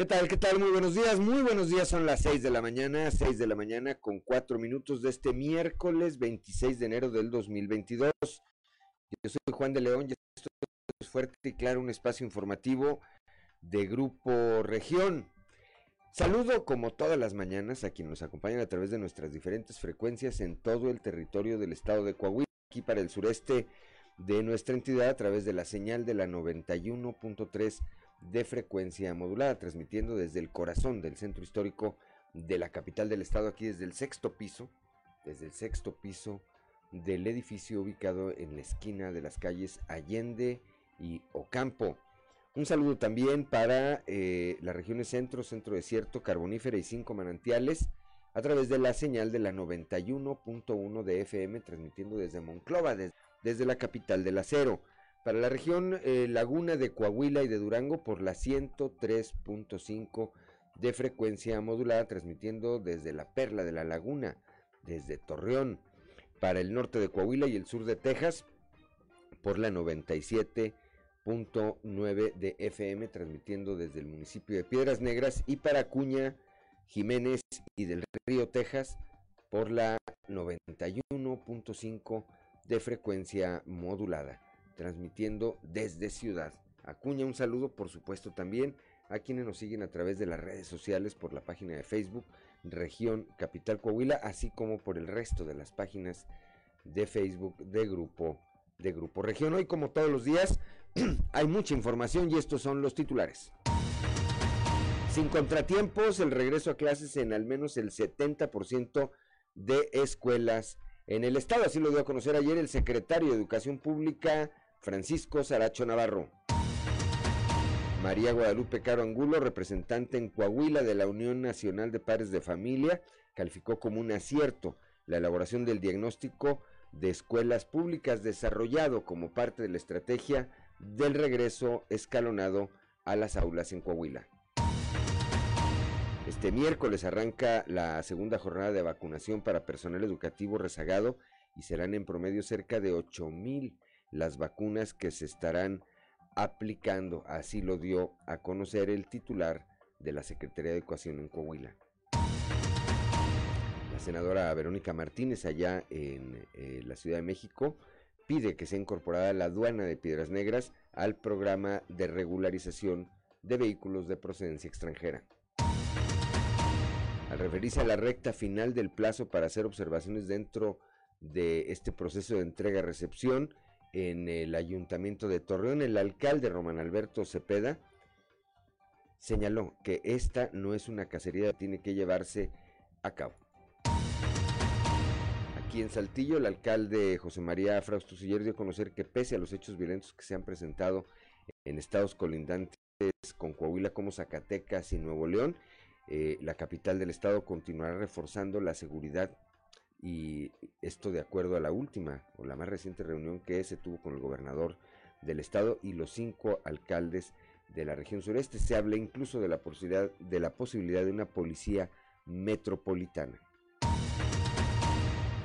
¿Qué tal? ¿Qué tal? Muy buenos días. Muy buenos días. Son las 6 de la mañana, 6 de la mañana con 4 minutos de este miércoles 26 de enero del 2022. Yo soy Juan de León y esto es fuerte y claro, un espacio informativo de Grupo Región. Saludo como todas las mañanas a quienes nos acompañan a través de nuestras diferentes frecuencias en todo el territorio del estado de Coahuila, aquí para el sureste de nuestra entidad a través de la señal de la 91.3 de frecuencia modulada, transmitiendo desde el corazón del centro histórico de la capital del estado, aquí desde el sexto piso, desde el sexto piso del edificio ubicado en la esquina de las calles Allende y Ocampo. Un saludo también para eh, las regiones centro, centro desierto, carbonífera y cinco manantiales a través de la señal de la 91.1 de FM, transmitiendo desde Monclova, desde la capital del acero. Para la región eh, Laguna de Coahuila y de Durango por la 103.5 de frecuencia modulada, transmitiendo desde la Perla de la Laguna, desde Torreón. Para el norte de Coahuila y el sur de Texas por la 97.9 de FM, transmitiendo desde el municipio de Piedras Negras y para Cuña, Jiménez y del Río Texas por la 91.5 de frecuencia modulada transmitiendo desde Ciudad Acuña. Un saludo, por supuesto, también a quienes nos siguen a través de las redes sociales, por la página de Facebook Región Capital Coahuila, así como por el resto de las páginas de Facebook de Grupo de Grupo Región. Hoy, como todos los días, hay mucha información y estos son los titulares. Sin contratiempos, el regreso a clases en al menos el 70% de escuelas en el estado. Así lo dio a conocer ayer el secretario de Educación Pública, Francisco Saracho Navarro. María Guadalupe Caro Angulo, representante en Coahuila de la Unión Nacional de Padres de Familia, calificó como un acierto la elaboración del diagnóstico de escuelas públicas desarrollado como parte de la estrategia del regreso escalonado a las aulas en Coahuila. Este miércoles arranca la segunda jornada de vacunación para personal educativo rezagado y serán en promedio cerca de 8 mil las vacunas que se estarán aplicando. Así lo dio a conocer el titular de la Secretaría de Educación en Coahuila. La senadora Verónica Martínez, allá en eh, la Ciudad de México, pide que sea incorporada la aduana de Piedras Negras al programa de regularización de vehículos de procedencia extranjera. Al referirse a la recta final del plazo para hacer observaciones dentro de este proceso de entrega-recepción, en el ayuntamiento de Torreón, el alcalde Román Alberto Cepeda señaló que esta no es una cacería, tiene que llevarse a cabo. Aquí en Saltillo, el alcalde José María Frausto Siller dio a conocer que pese a los hechos violentos que se han presentado en estados colindantes con Coahuila como Zacatecas y Nuevo León, eh, la capital del estado continuará reforzando la seguridad y esto de acuerdo a la última o la más reciente reunión que se tuvo con el gobernador del estado y los cinco alcaldes de la región sureste. Se habla incluso de la posibilidad de, la posibilidad de una policía metropolitana.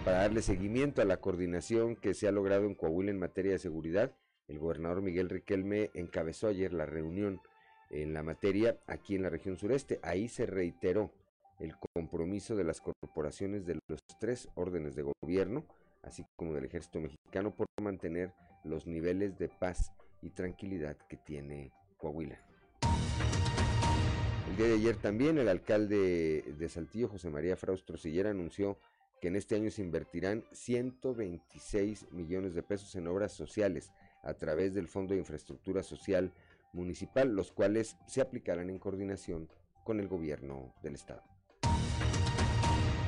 Para darle seguimiento a la coordinación que se ha logrado en Coahuila en materia de seguridad, el gobernador Miguel Riquelme encabezó ayer la reunión en la materia aquí en la región sureste. Ahí se reiteró el compromiso de las corporaciones de los tres órdenes de gobierno, así como del ejército mexicano, por mantener los niveles de paz y tranquilidad que tiene Coahuila. El día de ayer también el alcalde de Saltillo, José María Fraustro Sillera, anunció que en este año se invertirán 126 millones de pesos en obras sociales a través del Fondo de Infraestructura Social Municipal, los cuales se aplicarán en coordinación con el gobierno del estado.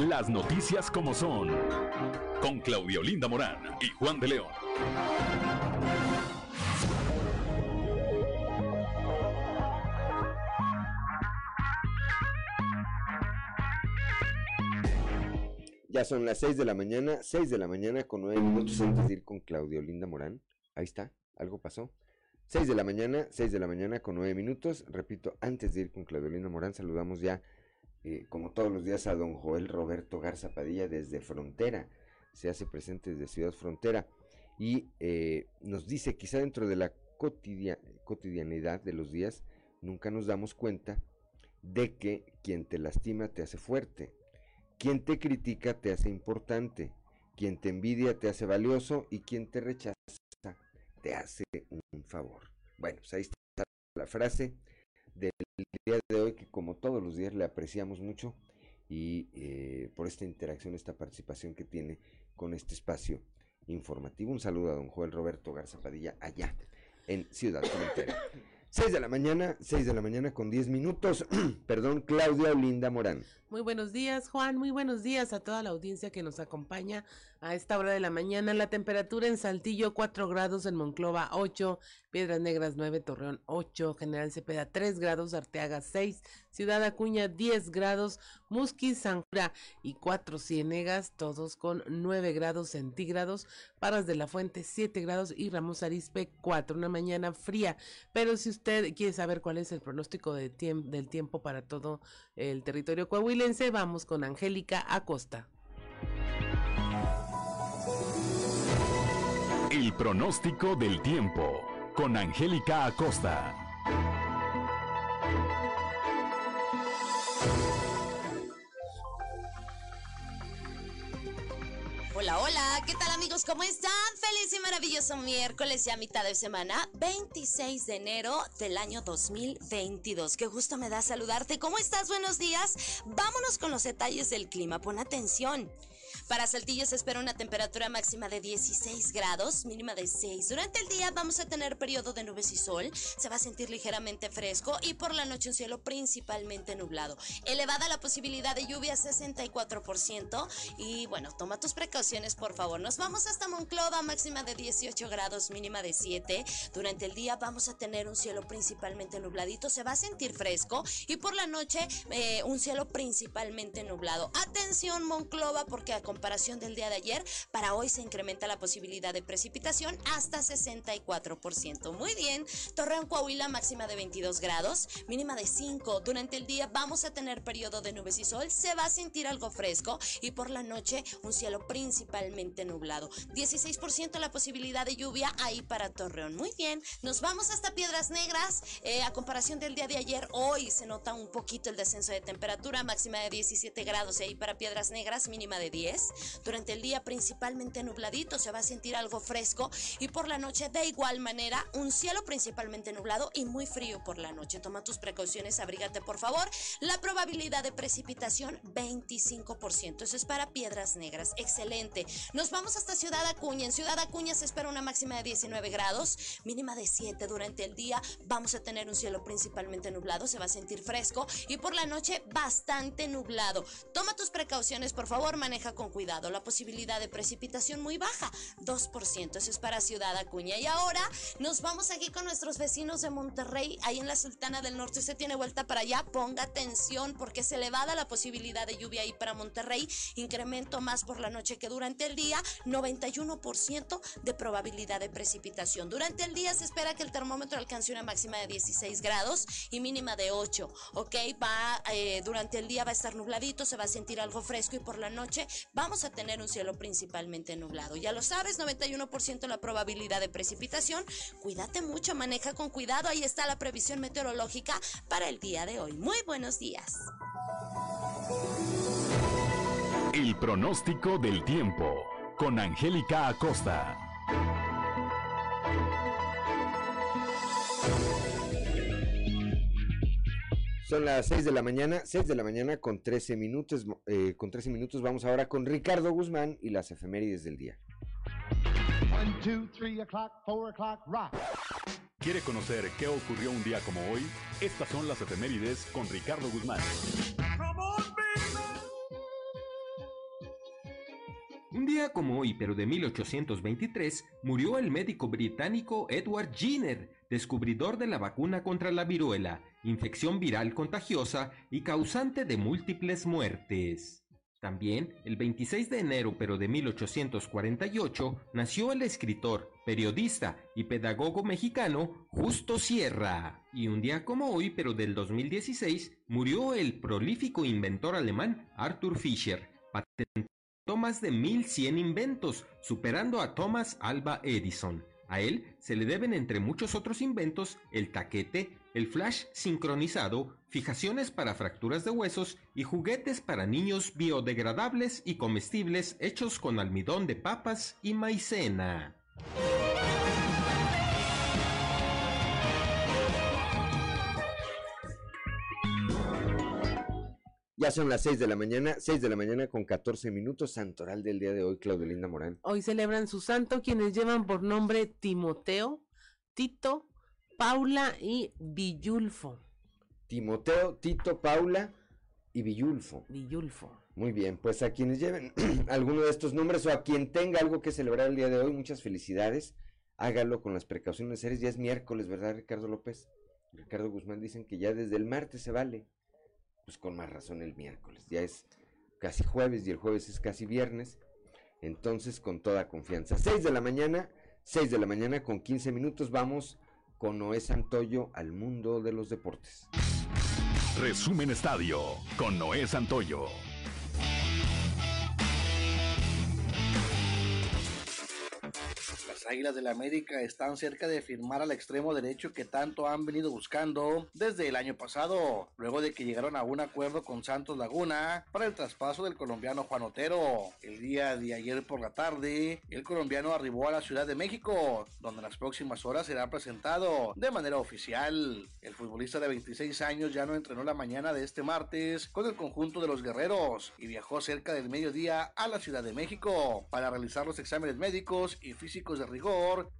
Las noticias como son. Con Claudio Linda Morán y Juan de León. Ya son las 6 de la mañana, 6 de la mañana con 9 minutos antes de ir con Claudio Linda Morán. Ahí está, algo pasó. 6 de la mañana, 6 de la mañana con 9 minutos. Repito, antes de ir con Claudio Linda Morán, saludamos ya eh, como todos los días, a don Joel Roberto Garza Padilla desde Frontera. Se hace presente desde Ciudad Frontera. Y eh, nos dice, quizá dentro de la cotidianidad de los días, nunca nos damos cuenta de que quien te lastima te hace fuerte, quien te critica te hace importante, quien te envidia te hace valioso. Y quien te rechaza te hace un favor. Bueno, pues ahí está la frase del día de hoy que como todos los días le apreciamos mucho y eh, por esta interacción, esta participación que tiene con este espacio informativo. Un saludo a don Joel Roberto Garza Padilla allá en Ciudad Frontera. 6 de la mañana, 6 de la mañana con 10 minutos. Perdón, Claudia Olinda Morán. Muy buenos días, Juan. Muy buenos días a toda la audiencia que nos acompaña a esta hora de la mañana. La temperatura en Saltillo 4 grados, en Monclova 8, Piedras Negras 9, Torreón 8, General Cepeda 3 grados, Arteaga 6, Ciudad Acuña 10 grados, Musquis, Sanjura y 4 Ciénegas, todos con 9 grados centígrados, Paras de la Fuente 7 grados y Ramos Arispe 4. Una mañana fría, pero si usted quiere saber cuál es el pronóstico de del tiempo para todo el territorio coahuilense, vamos con Angélica Acosta. El pronóstico del tiempo con Angélica Acosta. Hola, hola, ¿qué tal amigos? ¿Cómo están? Feliz y maravilloso miércoles ya mitad de semana, 26 de enero del año 2022. Qué gusto me da saludarte. ¿Cómo estás? Buenos días. Vámonos con los detalles del clima. Pon atención. Para Saltillo se espera una temperatura máxima de 16 grados, mínima de 6. Durante el día vamos a tener periodo de nubes y sol, se va a sentir ligeramente fresco y por la noche un cielo principalmente nublado. Elevada la posibilidad de lluvia 64% y bueno, toma tus precauciones por favor. Nos vamos hasta Monclova, máxima de 18 grados, mínima de 7. Durante el día vamos a tener un cielo principalmente nubladito, se va a sentir fresco y por la noche eh, un cielo principalmente nublado. Atención Monclova porque a comparación del día de ayer, para hoy se incrementa la posibilidad de precipitación hasta 64%. Muy bien, Torreón Coahuila máxima de 22 grados, mínima de 5. Durante el día vamos a tener periodo de nubes y sol, se va a sentir algo fresco y por la noche un cielo principalmente nublado. 16% la posibilidad de lluvia ahí para Torreón. Muy bien, nos vamos hasta Piedras Negras. Eh, a comparación del día de ayer, hoy se nota un poquito el descenso de temperatura, máxima de 17 grados y ahí para Piedras Negras, mínima de 10. Durante el día principalmente nubladito, se va a sentir algo fresco y por la noche de igual manera un cielo principalmente nublado y muy frío por la noche. Toma tus precauciones, abrígate por favor. La probabilidad de precipitación 25%. Eso es para Piedras Negras. Excelente. Nos vamos hasta Ciudad Acuña. En Ciudad Acuña se espera una máxima de 19 grados, mínima de 7 durante el día. Vamos a tener un cielo principalmente nublado, se va a sentir fresco y por la noche bastante nublado. Toma tus precauciones, por favor, maneja con cuidado. La posibilidad de precipitación muy baja, 2%. Eso es para Ciudad Acuña. Y ahora nos vamos aquí con nuestros vecinos de Monterrey, ahí en la Sultana del Norte. Usted tiene vuelta para allá, ponga atención porque es elevada la posibilidad de lluvia ahí para Monterrey. Incremento más por la noche que durante el día, 91% de probabilidad de precipitación. Durante el día se espera que el termómetro alcance una máxima de 16 grados y mínima de 8. Ok, va eh, durante el día va a estar nubladito, se va a sentir algo fresco y por la noche vamos a tener un cielo principalmente nublado. Ya lo sabes, 91% la probabilidad de precipitación. Cuídate mucho, maneja con cuidado. Ahí está la previsión meteorológica para el día de hoy. Muy buenos días. El pronóstico del tiempo con Angélica Acosta. Son las 6 de la mañana, 6 de la mañana con 13 minutos. Eh, con 13 minutos vamos ahora con Ricardo Guzmán y las efemérides del día. ¿Quiere conocer qué ocurrió un día como hoy? Estas son las efemérides con Ricardo Guzmán. Un día como hoy, pero de 1823, murió el médico británico Edward Jenner, descubridor de la vacuna contra la viruela, infección viral contagiosa y causante de múltiples muertes. También, el 26 de enero pero de 1848, nació el escritor, periodista y pedagogo mexicano Justo Sierra. Y un día como hoy, pero del 2016, murió el prolífico inventor alemán Arthur Fischer. Patentó más de 1100 inventos, superando a Thomas Alba Edison. A él se le deben entre muchos otros inventos el taquete, el flash sincronizado, fijaciones para fracturas de huesos y juguetes para niños biodegradables y comestibles hechos con almidón de papas y maicena. Ya son las 6 de la mañana, 6 de la mañana con 14 minutos, santoral del día de hoy, Claudio Linda Morán. Hoy celebran su santo quienes llevan por nombre Timoteo, Tito, Paula y Villulfo. Timoteo, Tito, Paula y Villulfo. Villulfo. Muy bien, pues a quienes lleven alguno de estos nombres o a quien tenga algo que celebrar el día de hoy, muchas felicidades. Hágalo con las precauciones necesarias. Ya es miércoles, ¿verdad, Ricardo López? Ricardo Guzmán dicen que ya desde el martes se vale pues con más razón el miércoles. Ya es casi jueves y el jueves es casi viernes. Entonces, con toda confianza. 6 de la mañana, 6 de la mañana con 15 minutos vamos con Noé Santoyo al mundo de los deportes. Resumen Estadio con Noé Santoyo. Águilas del la América están cerca de firmar al extremo derecho que tanto han venido buscando desde el año pasado, luego de que llegaron a un acuerdo con Santos Laguna para el traspaso del colombiano Juan Otero. El día de ayer por la tarde, el colombiano arribó a la Ciudad de México, donde en las próximas horas será presentado de manera oficial. El futbolista de 26 años ya no entrenó la mañana de este martes con el conjunto de los guerreros y viajó cerca del mediodía a la Ciudad de México para realizar los exámenes médicos y físicos de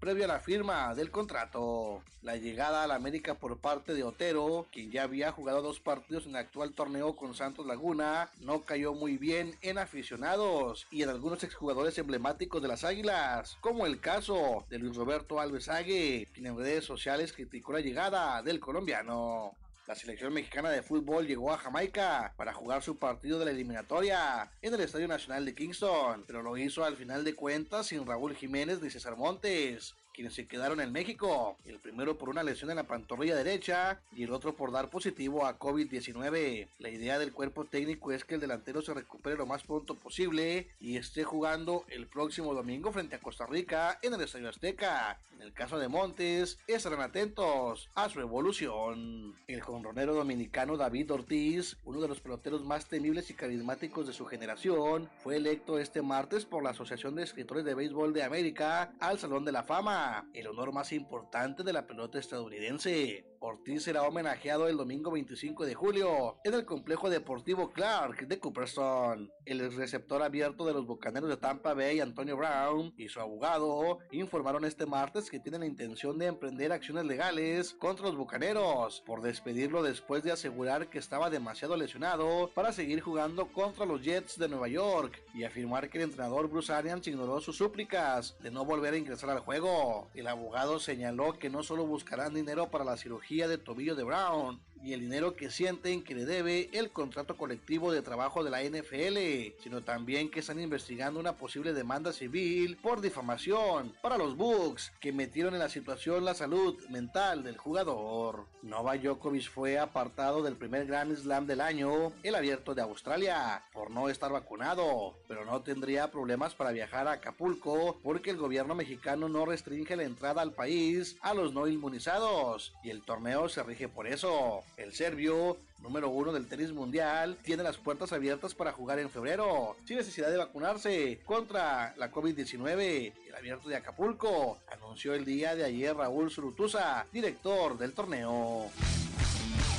previo a la firma del contrato. La llegada a la América por parte de Otero, quien ya había jugado dos partidos en el actual torneo con Santos Laguna, no cayó muy bien en aficionados y en algunos exjugadores emblemáticos de las Águilas, como el caso de Luis Roberto Alves Ague, quien en redes sociales criticó la llegada del colombiano. La selección mexicana de fútbol llegó a Jamaica para jugar su partido de la eliminatoria en el Estadio Nacional de Kingston, pero lo hizo al final de cuentas sin Raúl Jiménez ni César Montes, quienes se quedaron en México, el primero por una lesión en la pantorrilla derecha y el otro por dar positivo a COVID-19. La idea del cuerpo técnico es que el delantero se recupere lo más pronto posible y esté jugando el próximo domingo frente a Costa Rica en el Estadio Azteca. En el caso de Montes, estarán atentos a su evolución. El jonronero dominicano David Ortiz, uno de los peloteros más temibles y carismáticos de su generación, fue electo este martes por la Asociación de Escritores de Béisbol de América al Salón de la Fama el honor más importante de la pelota estadounidense. Ortiz será homenajeado el domingo 25 de julio en el complejo deportivo Clark de Cooperstown. El receptor abierto de los Bucaneros de Tampa Bay, Antonio Brown, y su abogado informaron este martes que tienen la intención de emprender acciones legales contra los Bucaneros por despedirlo después de asegurar que estaba demasiado lesionado para seguir jugando contra los Jets de Nueva York y afirmar que el entrenador Bruce Arians ignoró sus súplicas de no volver a ingresar al juego. El abogado señaló que no solo buscarán dinero para la cirugía de tobillo de Brown y el dinero que sienten que le debe el contrato colectivo de trabajo de la NFL, sino también que están investigando una posible demanda civil por difamación para los Bucks que metieron en la situación la salud mental del jugador. Nova Djokovic fue apartado del primer Grand Slam del año, el abierto de Australia, por no estar vacunado, pero no tendría problemas para viajar a Acapulco porque el gobierno mexicano no restringe la entrada al país a los no inmunizados y el torneo se rige por eso. El serbio, número uno del tenis mundial, tiene las puertas abiertas para jugar en febrero, sin necesidad de vacunarse contra la COVID-19. El abierto de Acapulco anunció el día de ayer Raúl Surutusa, director del torneo.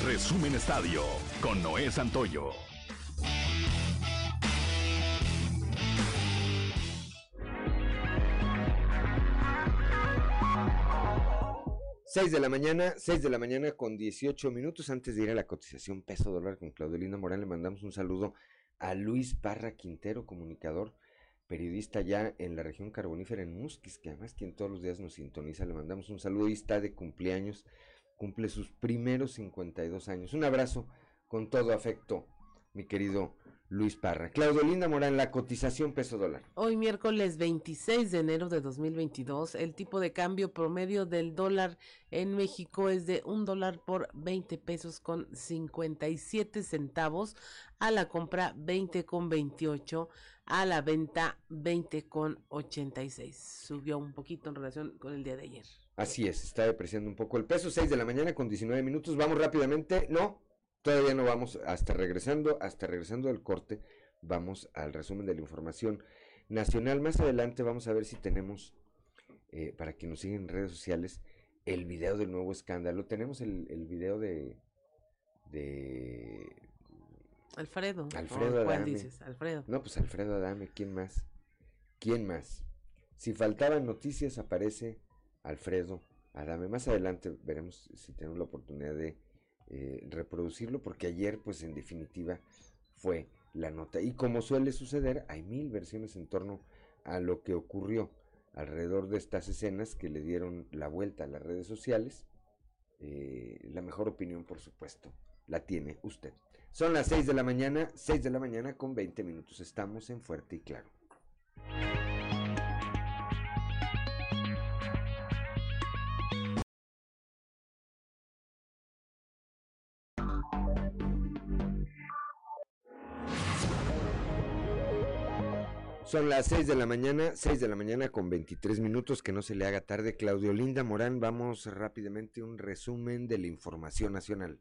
Resumen Estadio con Noé Santoyo. 6 de la mañana, 6 de la mañana con 18 minutos antes de ir a la cotización peso dólar con Claudelina Morán, le mandamos un saludo a Luis Parra Quintero, comunicador, periodista ya en la región carbonífera en Musquis, que además quien todos los días nos sintoniza, le mandamos un saludo y está de cumpleaños, cumple sus primeros 52 años. Un abrazo con todo afecto, mi querido Luis Parra. Claudio Linda Morán, la cotización peso dólar. Hoy miércoles 26 de enero de 2022, el tipo de cambio promedio del dólar en México es de un dólar por 20 pesos con 57 centavos, a la compra 20 con 28, a la venta 20 con 86. Subió un poquito en relación con el día de ayer. Así es, está depreciando un poco el peso, 6 de la mañana con 19 minutos, vamos rápidamente, no, Todavía no vamos, hasta regresando, hasta regresando del corte, vamos al resumen de la información nacional. Más adelante vamos a ver si tenemos, eh, para quien nos sigue en redes sociales, el video del nuevo escándalo. Tenemos el, el video de, de Alfredo. Alfredo ¿Cuál dices? Alfredo. No, pues Alfredo Adame, ¿quién más? ¿Quién más? Si faltaban noticias, aparece Alfredo Adame. Más adelante veremos si tenemos la oportunidad de eh, reproducirlo porque ayer pues en definitiva fue la nota. Y como suele suceder hay mil versiones en torno a lo que ocurrió alrededor de estas escenas que le dieron la vuelta a las redes sociales. Eh, la mejor opinión por supuesto la tiene usted. Son las 6 de la mañana 6 de la mañana con 20 minutos. Estamos en Fuerte y Claro Son las 6 de la mañana, 6 de la mañana con 23 minutos, que no se le haga tarde. Claudio Linda Morán, vamos rápidamente un resumen de la información nacional.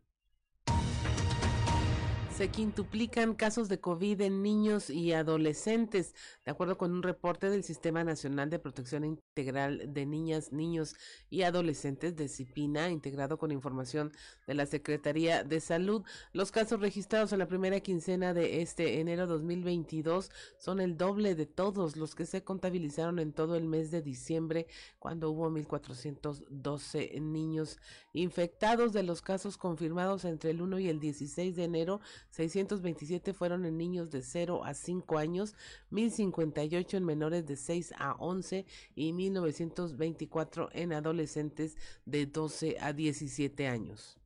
Se quintuplican casos de COVID en niños y adolescentes, de acuerdo con un reporte del Sistema Nacional de Protección Integral de Niñas, Niños y Adolescentes de CIPINA, integrado con información de la Secretaría de Salud. Los casos registrados en la primera quincena de este enero 2022 son el doble de todos los que se contabilizaron en todo el mes de diciembre, cuando hubo 1.412 niños infectados. De los casos confirmados entre el 1 y el 16 de enero, 627 fueron en niños de 0 a 5 años, 1058 en menores de 6 a 11 y 1924 en adolescentes de 12 a 17 años.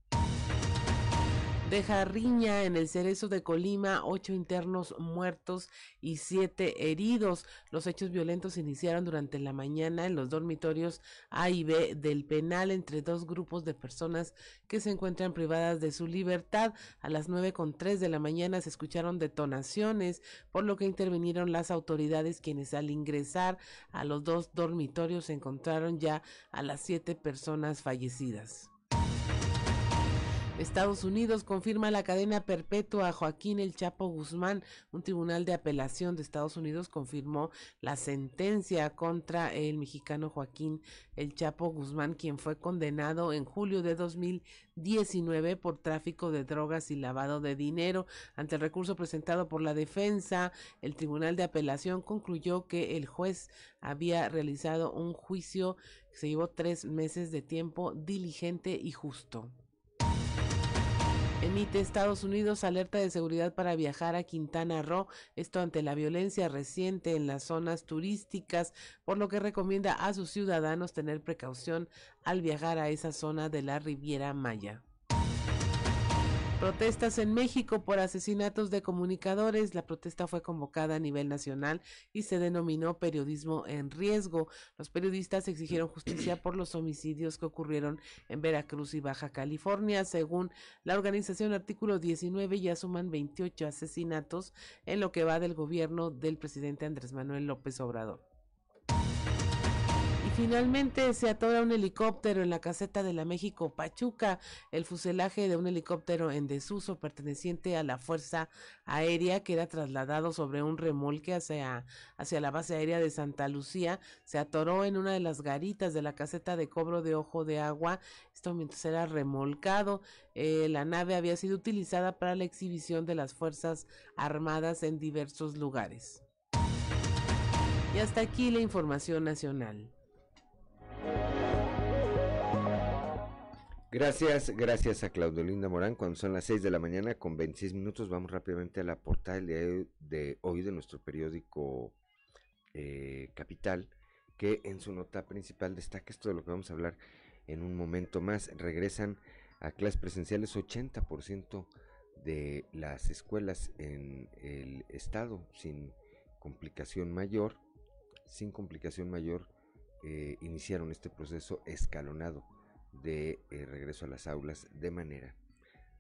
Deja riña en el cerezo de Colima, ocho internos muertos y siete heridos. Los hechos violentos iniciaron durante la mañana en los dormitorios A y B del penal entre dos grupos de personas que se encuentran privadas de su libertad. A las nueve con tres de la mañana se escucharon detonaciones, por lo que intervinieron las autoridades quienes al ingresar a los dos dormitorios se encontraron ya a las siete personas fallecidas. Estados Unidos confirma la cadena perpetua a Joaquín El Chapo Guzmán. Un tribunal de apelación de Estados Unidos confirmó la sentencia contra el mexicano Joaquín El Chapo Guzmán, quien fue condenado en julio de 2019 por tráfico de drogas y lavado de dinero. Ante el recurso presentado por la defensa, el tribunal de apelación concluyó que el juez había realizado un juicio que se llevó tres meses de tiempo diligente y justo. Emite Estados Unidos alerta de seguridad para viajar a Quintana Roo, esto ante la violencia reciente en las zonas turísticas, por lo que recomienda a sus ciudadanos tener precaución al viajar a esa zona de la Riviera Maya. Protestas en México por asesinatos de comunicadores. La protesta fue convocada a nivel nacional y se denominó periodismo en riesgo. Los periodistas exigieron justicia por los homicidios que ocurrieron en Veracruz y Baja California. Según la organización Artículo 19, ya suman 28 asesinatos en lo que va del gobierno del presidente Andrés Manuel López Obrador. Finalmente se atora un helicóptero en la caseta de la México Pachuca. El fuselaje de un helicóptero en desuso perteneciente a la Fuerza Aérea que era trasladado sobre un remolque hacia, hacia la base aérea de Santa Lucía se atoró en una de las garitas de la caseta de cobro de ojo de agua. Esto mientras era remolcado. Eh, la nave había sido utilizada para la exhibición de las Fuerzas Armadas en diversos lugares. Y hasta aquí la información nacional. Gracias, gracias a Claudio Linda Morán. Cuando son las 6 de la mañana con 26 minutos, vamos rápidamente a la portada de, de hoy de nuestro periódico eh, Capital, que en su nota principal destaca esto de lo que vamos a hablar en un momento más. Regresan a clases presenciales 80% de las escuelas en el estado sin complicación mayor, sin complicación mayor, eh, iniciaron este proceso escalonado de eh, regreso a las aulas de manera,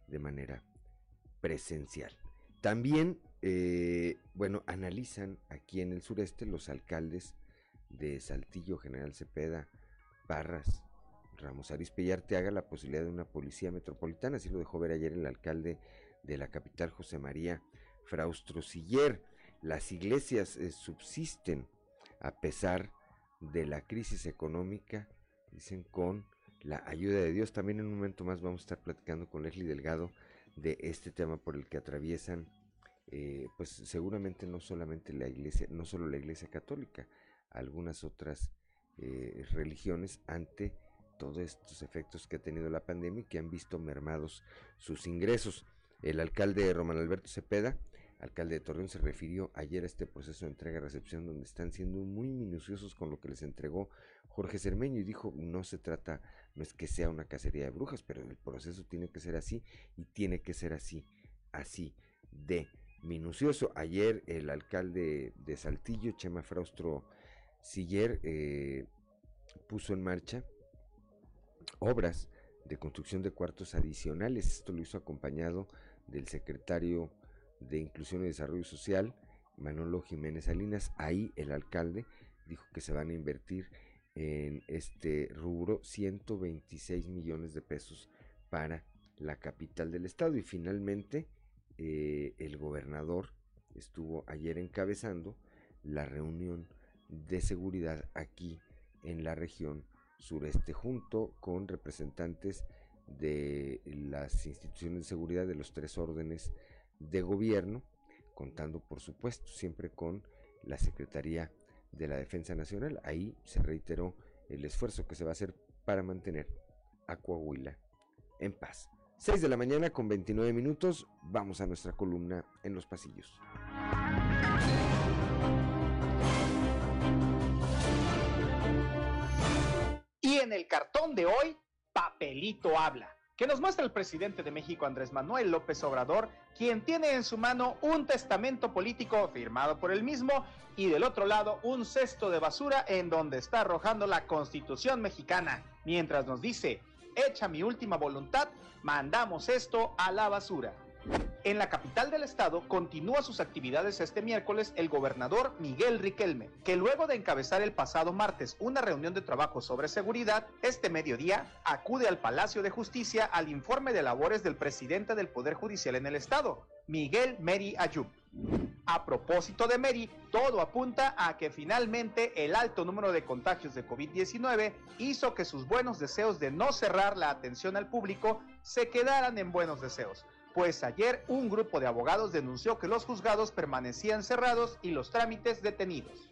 de manera presencial. También, eh, bueno, analizan aquí en el sureste los alcaldes de Saltillo, General Cepeda, Parras, Ramos Arispe y Arteaga la posibilidad de una policía metropolitana, así lo dejó ver ayer el alcalde de la capital, José María Fraustro Siller. Las iglesias subsisten a pesar de la crisis económica, dicen con la ayuda de Dios. También en un momento más vamos a estar platicando con Leslie Delgado de este tema por el que atraviesan, eh, pues seguramente no solamente la iglesia, no solo la iglesia católica, algunas otras eh, religiones ante todos estos efectos que ha tenido la pandemia y que han visto mermados sus ingresos. El alcalde Román Alberto Cepeda, alcalde de Torreón, se refirió ayer a este proceso de entrega-recepción donde están siendo muy minuciosos con lo que les entregó Jorge Cermeño y dijo, no se trata, no es que sea una cacería de brujas, pero el proceso tiene que ser así y tiene que ser así, así de minucioso. Ayer el alcalde de Saltillo, Chema Fraustro Siller, eh, puso en marcha obras de construcción de cuartos adicionales. Esto lo hizo acompañado del secretario de Inclusión y Desarrollo Social, Manolo Jiménez Salinas. Ahí el alcalde dijo que se van a invertir en este rubro 126 millones de pesos para la capital del estado. Y finalmente eh, el gobernador estuvo ayer encabezando la reunión de seguridad aquí en la región sureste junto con representantes de las instituciones de seguridad de los tres órdenes de gobierno, contando por supuesto siempre con la Secretaría de la Defensa Nacional. Ahí se reiteró el esfuerzo que se va a hacer para mantener a Coahuila en paz. 6 de la mañana con 29 minutos, vamos a nuestra columna en los pasillos. Y en el cartón de hoy, papelito habla que nos muestra el presidente de México Andrés Manuel López Obrador, quien tiene en su mano un testamento político firmado por él mismo y del otro lado un cesto de basura en donde está arrojando la constitución mexicana, mientras nos dice, hecha mi última voluntad, mandamos esto a la basura. En la capital del estado continúa sus actividades este miércoles el gobernador Miguel Riquelme, que luego de encabezar el pasado martes una reunión de trabajo sobre seguridad, este mediodía acude al Palacio de Justicia al informe de labores del presidente del Poder Judicial en el estado, Miguel Meri Ayub. A propósito de Meri, todo apunta a que finalmente el alto número de contagios de COVID-19 hizo que sus buenos deseos de no cerrar la atención al público se quedaran en buenos deseos pues ayer un grupo de abogados denunció que los juzgados permanecían cerrados y los trámites detenidos.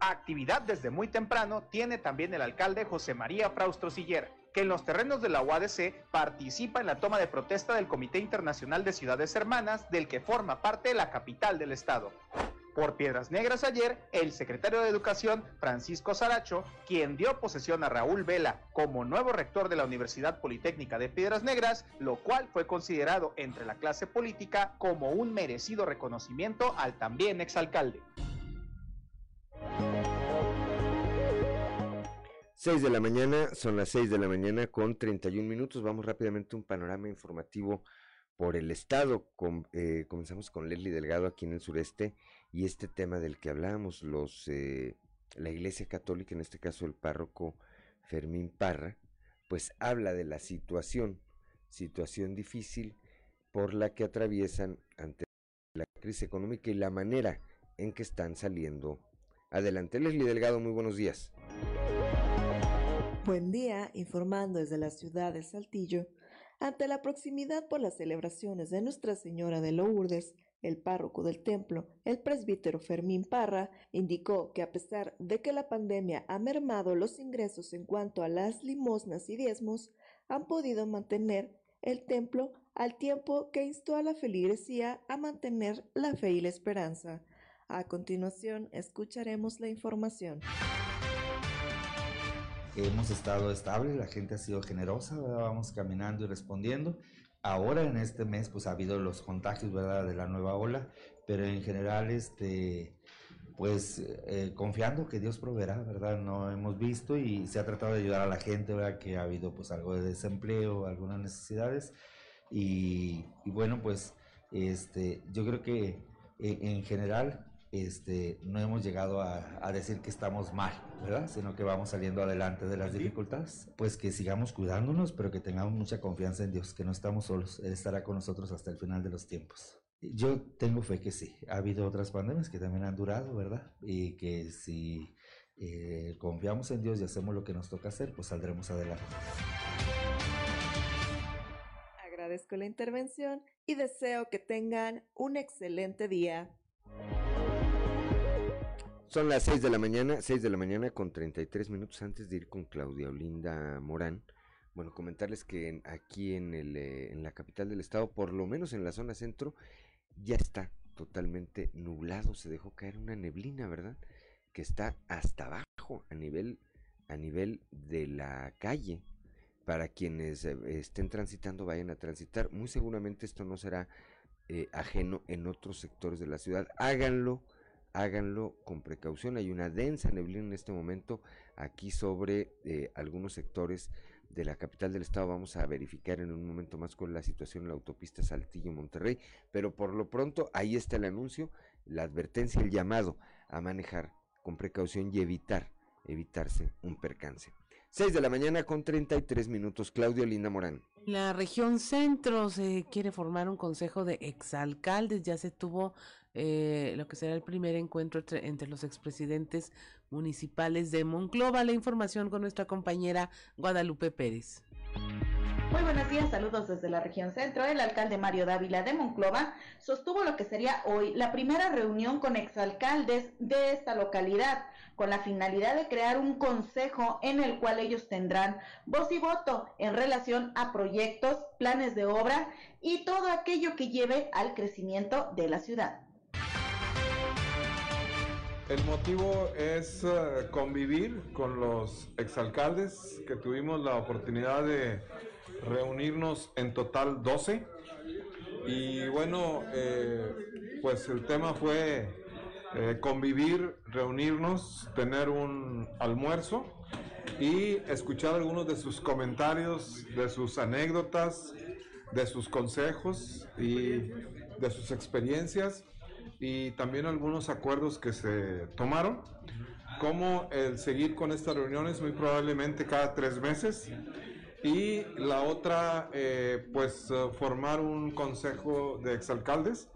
Actividad desde muy temprano tiene también el alcalde José María Fraustro Siller, que en los terrenos de la UADC participa en la toma de protesta del Comité Internacional de Ciudades Hermanas, del que forma parte la capital del estado. Por Piedras Negras ayer, el secretario de Educación, Francisco Saracho, quien dio posesión a Raúl Vela como nuevo rector de la Universidad Politécnica de Piedras Negras, lo cual fue considerado entre la clase política como un merecido reconocimiento al también exalcalde. 6 de la mañana, son las 6 de la mañana con 31 minutos. Vamos rápidamente a un panorama informativo por el estado. Eh, comenzamos con Leslie Delgado aquí en el sureste y este tema del que hablamos, los, eh, la Iglesia Católica, en este caso el párroco Fermín Parra, pues habla de la situación, situación difícil por la que atraviesan ante la crisis económica y la manera en que están saliendo adelante. Leslie Delgado, muy buenos días. Buen día, informando desde la ciudad de Saltillo, ante la proximidad por las celebraciones de Nuestra Señora de Lourdes, el párroco del templo, el presbítero Fermín Parra, indicó que a pesar de que la pandemia ha mermado los ingresos en cuanto a las limosnas y diezmos, han podido mantener el templo al tiempo que instó a la feligresía a mantener la fe y la esperanza. A continuación, escucharemos la información. Hemos estado estable, la gente ha sido generosa, vamos caminando y respondiendo ahora en este mes pues ha habido los contagios, ¿verdad? De la nueva ola, pero en general, este, pues eh, confiando que Dios proveerá, ¿verdad? No hemos visto y se ha tratado de ayudar a la gente, ¿verdad? Que ha habido pues algo de desempleo, algunas necesidades y, bueno, pues este, yo creo que eh, en general este, no hemos llegado a, a, decir que estamos mal, ¿verdad? Sino que vamos saliendo adelante de las dificultades. Pues que sigamos cuidándonos, pero que tengamos mucha confianza en Dios, que no estamos solos, Él estará con nosotros hasta el final de los tiempos. Yo tengo fe que sí. Ha habido otras pandemias que también han durado, ¿verdad? Y que si eh, confiamos en Dios y hacemos lo que nos toca hacer, pues saldremos adelante. Agradezco la intervención y deseo que tengan un excelente día. Son las 6 de la mañana, 6 de la mañana con 33 minutos antes de ir con Claudia Olinda Morán. Bueno, comentarles que aquí en, el, eh, en la capital del estado, por lo menos en la zona centro, ya está totalmente nublado, se dejó caer una neblina, ¿verdad? Que está hasta abajo, a nivel, a nivel de la calle. Para quienes eh, estén transitando, vayan a transitar. Muy seguramente esto no será eh, ajeno en otros sectores de la ciudad. Háganlo, háganlo con precaución. Hay una densa neblina en este momento aquí sobre eh, algunos sectores de la capital del estado. Vamos a verificar en un momento más con la situación en la autopista Saltillo-Monterrey, pero por lo pronto ahí está el anuncio, la advertencia, el llamado a manejar con precaución y evitar, evitarse un percance. 6 de la mañana con 33 minutos. Claudio Linda Morán. La región centro se quiere formar un consejo de exalcaldes. Ya se tuvo eh, lo que será el primer encuentro entre, entre los expresidentes municipales de Monclova. La información con nuestra compañera Guadalupe Pérez. Muy buenos días, saludos desde la región centro. El alcalde Mario Dávila de Monclova sostuvo lo que sería hoy la primera reunión con exalcaldes de esta localidad, con la finalidad de crear un consejo en el cual ellos tendrán voz y voto en relación a proyectos, planes de obra y todo aquello que lleve al crecimiento de la ciudad. El motivo es uh, convivir con los exalcaldes que tuvimos la oportunidad de reunirnos en total 12 y bueno, eh, pues el tema fue eh, convivir, reunirnos, tener un almuerzo y escuchar algunos de sus comentarios, de sus anécdotas, de sus consejos y de sus experiencias y también algunos acuerdos que se tomaron, como el seguir con estas reuniones muy probablemente cada tres meses y la otra, eh, pues formar un consejo de exalcaldes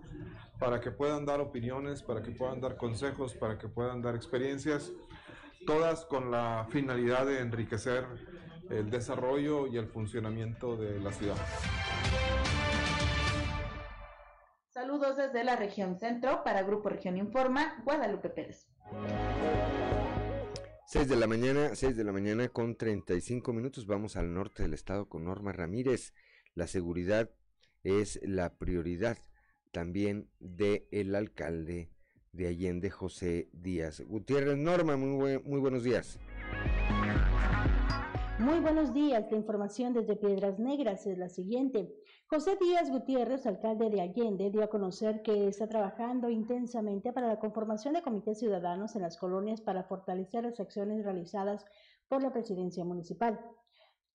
para que puedan dar opiniones, para que puedan dar consejos, para que puedan dar experiencias, todas con la finalidad de enriquecer el desarrollo y el funcionamiento de la ciudad. Saludos desde la región centro para Grupo Región Informa, Guadalupe Pérez. 6 de la mañana, 6 de la mañana con 35 minutos. Vamos al norte del estado con Norma Ramírez. La seguridad es la prioridad también del el alcalde de Allende, José Díaz Gutiérrez. Norma, muy, muy buenos días. Muy buenos días. La información desde Piedras Negras es la siguiente. José Díaz Gutiérrez, alcalde de Allende, dio a conocer que está trabajando intensamente para la conformación de comités ciudadanos en las colonias para fortalecer las acciones realizadas por la presidencia municipal.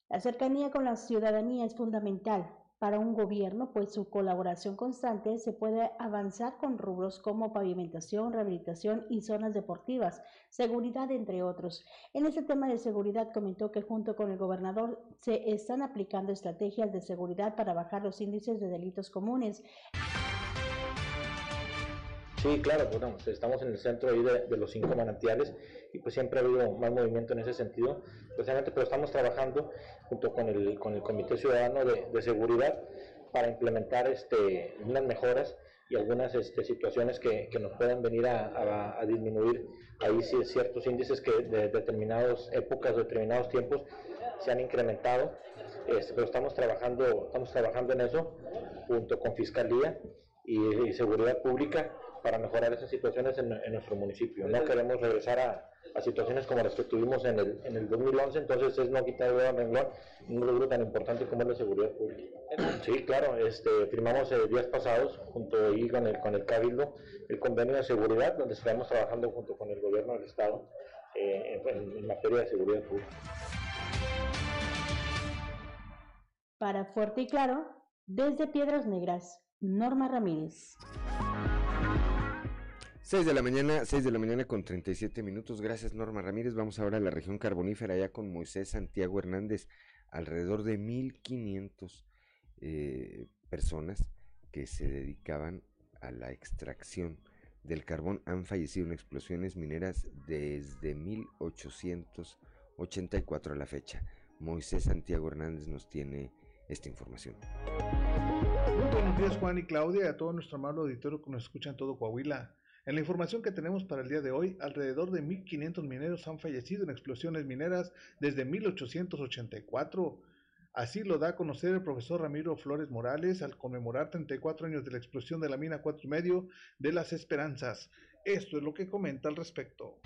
La cercanía con la ciudadanía es fundamental, para un gobierno, pues su colaboración constante se puede avanzar con rubros como pavimentación, rehabilitación y zonas deportivas, seguridad, entre otros. En este tema de seguridad comentó que junto con el gobernador se están aplicando estrategias de seguridad para bajar los índices de delitos comunes. Sí, claro, pues, estamos en el centro ahí de, los cinco manantiales y pues siempre ha habido más movimiento en ese sentido, precisamente, pero estamos trabajando junto con el, con el Comité Ciudadano de, Seguridad para implementar este, unas mejoras y algunas este, situaciones que, que, nos puedan venir a, a, disminuir. Ahí ciertos índices que de determinadas épocas, determinados tiempos se han incrementado, este, pero estamos trabajando, estamos trabajando en eso junto con Fiscalía y Seguridad Pública para mejorar esas situaciones en, en nuestro municipio. No queremos regresar a, a, situaciones como las que tuvimos en el, en el 2011, entonces es no quitar el renglón un logro tan importante como es la seguridad pública. Sí, claro, este, firmamos eh, días pasados junto ahí con el, con el Cabildo el convenio de seguridad, donde estamos trabajando junto con el gobierno del Estado eh, en, en materia de seguridad pública. Para Fuerte y Claro, desde Piedras Negras, Norma Ramírez. 6 de la mañana, 6 de la mañana con 37 minutos. Gracias, Norma Ramírez. Vamos ahora a la región carbonífera, ya con Moisés Santiago Hernández. Alrededor de 1.500 eh, personas que se dedicaban a la extracción del carbón han fallecido en explosiones mineras desde 1884 a la fecha. Moisés Santiago Hernández nos tiene esta información. Muy buenos días Juan y Claudia a todo nuestro amable auditorio que nos escucha en todo Coahuila. En la información que tenemos para el día de hoy, alrededor de 1.500 mineros han fallecido en explosiones mineras desde 1884. Así lo da a conocer el profesor Ramiro Flores Morales al conmemorar 34 años de la explosión de la mina 4 y medio de las Esperanzas. Esto es lo que comenta al respecto.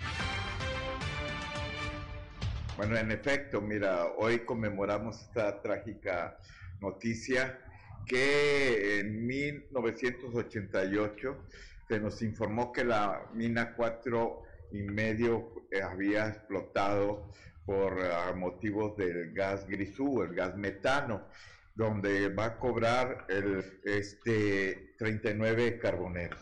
Bueno, en efecto, mira, hoy conmemoramos esta trágica noticia que en 1988 se nos informó que la mina 4 y medio había explotado por uh, motivos del gas grisú, el gas metano, donde va a cobrar el este 39 carboneros.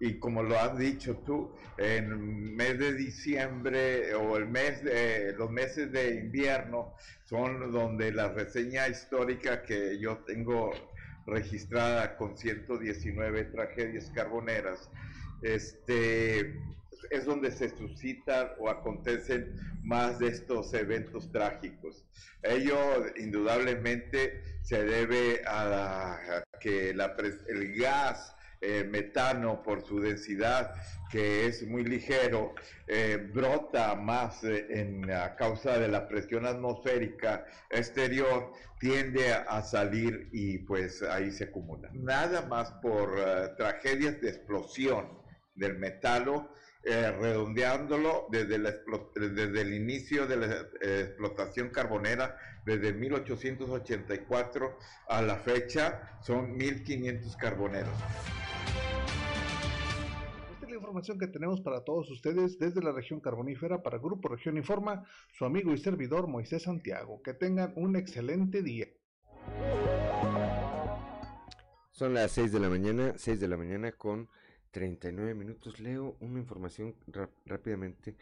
Y como lo has dicho tú, en mes de diciembre o el mes de, los meses de invierno son donde la reseña histórica que yo tengo registrada con 119 tragedias carboneras, este, es donde se suscitan o acontecen más de estos eventos trágicos. Ello indudablemente se debe a, que la, el gas eh, metano por su densidad que es muy ligero, eh, brota más eh, en a causa de la presión atmosférica exterior, tiende a, salir y pues ahí se acumula. Nada más por tragedias de explosión del metalo, redondeándolo desde, desde el inicio de la explotación carbonera, desde 1884 a la fecha, son 1.500 carboneros información que tenemos para todos ustedes desde la región carbonífera para Grupo Región Informa, su amigo y servidor Moisés Santiago. Que tengan un excelente día. Son las 6 de la mañana, 6 de la mañana con 39 minutos. Leo una información rápidamente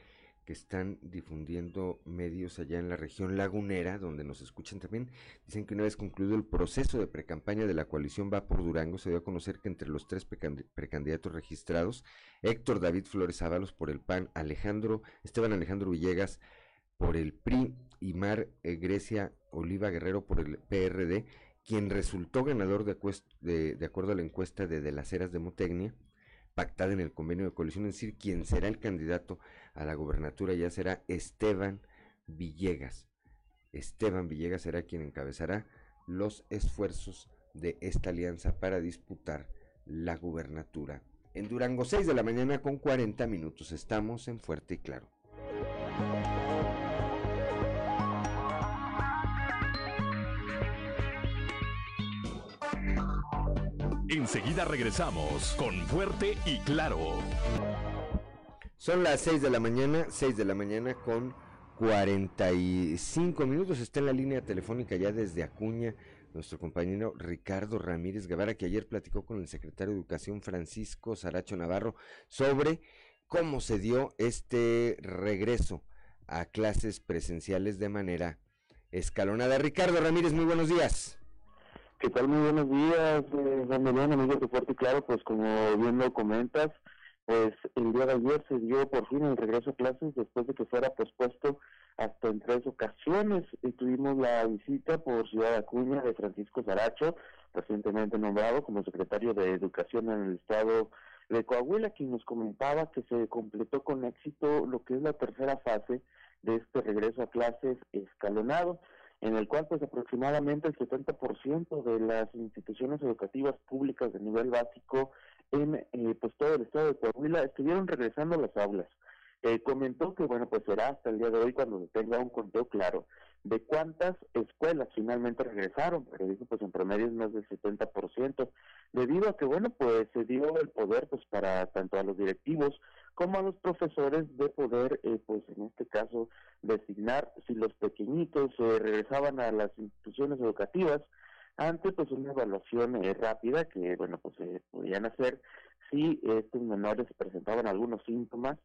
que están difundiendo medios allá en la región lagunera, donde nos escuchan también, dicen que una vez concluido el proceso de precampaña de la coalición Va por Durango, se dio a conocer que entre los tres precandidatos registrados, Héctor David Flores Ábalos por el PAN, Alejandro, Esteban Alejandro Villegas por el PRI y Mar eh, Grecia Oliva Guerrero por el PRD, quien resultó ganador de, de, acuerdo a la encuesta de De las Heras de Motecnia, pactada en el convenio de coalición, es decir, quien será el candidato a la gobernatura ya será Esteban Villegas. Esteban Villegas será quien encabezará los esfuerzos de esta alianza para disputar la gubernatura. En Durango, 6 de la mañana con 40 minutos. Estamos en Fuerte y Claro. Enseguida regresamos con Fuerte y Claro. Son las 6 de la mañana, 6 de la mañana con 45 minutos. Está en la línea telefónica ya desde Acuña nuestro compañero Ricardo Ramírez Guevara, que ayer platicó con el secretario de Educación Francisco Saracho Navarro sobre cómo se dio este regreso a clases presenciales de manera escalonada. Ricardo Ramírez, muy buenos días. ¿Qué tal? Muy buenos días, eh, amigos de Fuerte y Claro, pues como bien lo comentas, pues el día de ayer se dio por fin el regreso a clases después de que fuera pospuesto hasta en tres ocasiones. Y tuvimos la visita por Ciudad Acuña de Francisco Zaracho, recientemente nombrado como secretario de Educación en el estado de Coahuila, quien nos comentaba que se completó con éxito lo que es la tercera fase de este regreso a clases escalonado en el cual pues aproximadamente el 70% de las instituciones educativas públicas de nivel básico en eh, pues todo el estado de Coahuila estuvieron regresando a las aulas. Eh, comentó que bueno pues será hasta el día de hoy cuando se tenga un conteo claro de cuántas escuelas finalmente regresaron, pero dijo pues en promedio es más del 70%, debido a que bueno pues se dio el poder pues para tanto a los directivos como a los profesores de poder eh, pues en este caso designar si los pequeñitos eh, regresaban a las instituciones educativas ante pues una evaluación eh, rápida que bueno pues se podían hacer si estos menores presentaban algunos síntomas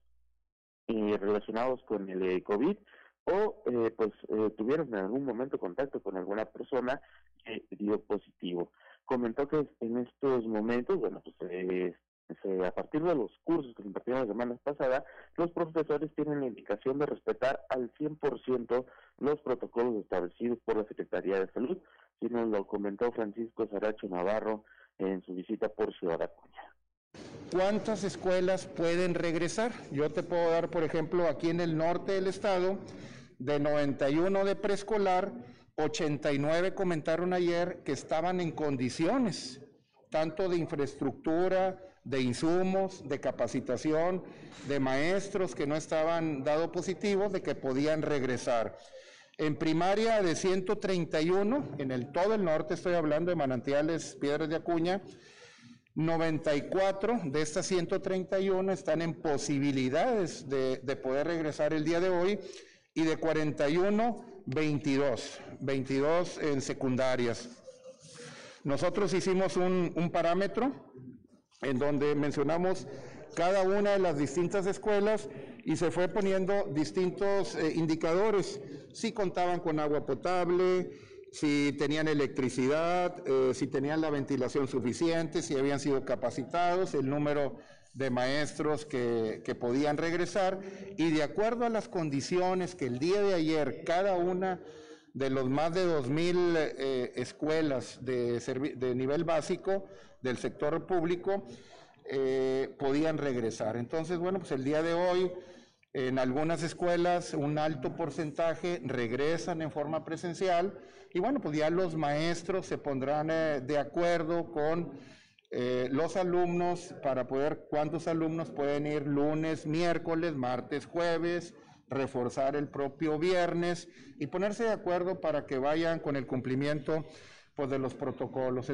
relacionados con el COVID o eh, pues eh, tuvieron en algún momento contacto con alguna persona que dio positivo. Comentó que en estos momentos, bueno, pues eh, a partir de los cursos que se impartieron la semana pasada, los profesores tienen la indicación de respetar al 100% los protocolos establecidos por la Secretaría de Salud, si nos lo comentó Francisco Saracho Navarro en su visita por Ciudad Acuña. ¿Cuántas escuelas pueden regresar? Yo te puedo dar, por ejemplo, aquí en el norte del estado, de 91 de preescolar, 89 comentaron ayer que estaban en condiciones, tanto de infraestructura, de insumos, de capacitación, de maestros que no estaban dado positivos, de que podían regresar. En primaria de 131, en el todo el norte estoy hablando de manantiales Piedras de Acuña, 94 de estas 131 están en posibilidades de, de poder regresar el día de hoy y de 41, 22, 22 en secundarias. Nosotros hicimos un, parámetro en donde mencionamos cada una de las distintas escuelas y se fue poniendo distintos eh, indicadores, si contaban con agua potable, si tenían electricidad, eh, si tenían la ventilación suficiente, si habían sido capacitados, el número de maestros que, podían regresar y de acuerdo a las condiciones que el día de ayer cada una de los más de 2.000 eh, escuelas de, de, nivel básico del sector público eh, podían regresar. Entonces, bueno, pues el día de hoy en algunas escuelas un alto porcentaje regresan en forma presencial y bueno, pues ya los maestros se pondrán eh, de acuerdo con eh, los alumnos para poder, cuántos alumnos pueden ir lunes, miércoles, martes, jueves, reforzar el propio viernes y ponerse de acuerdo para que vayan con el cumplimiento pues, de los protocolos.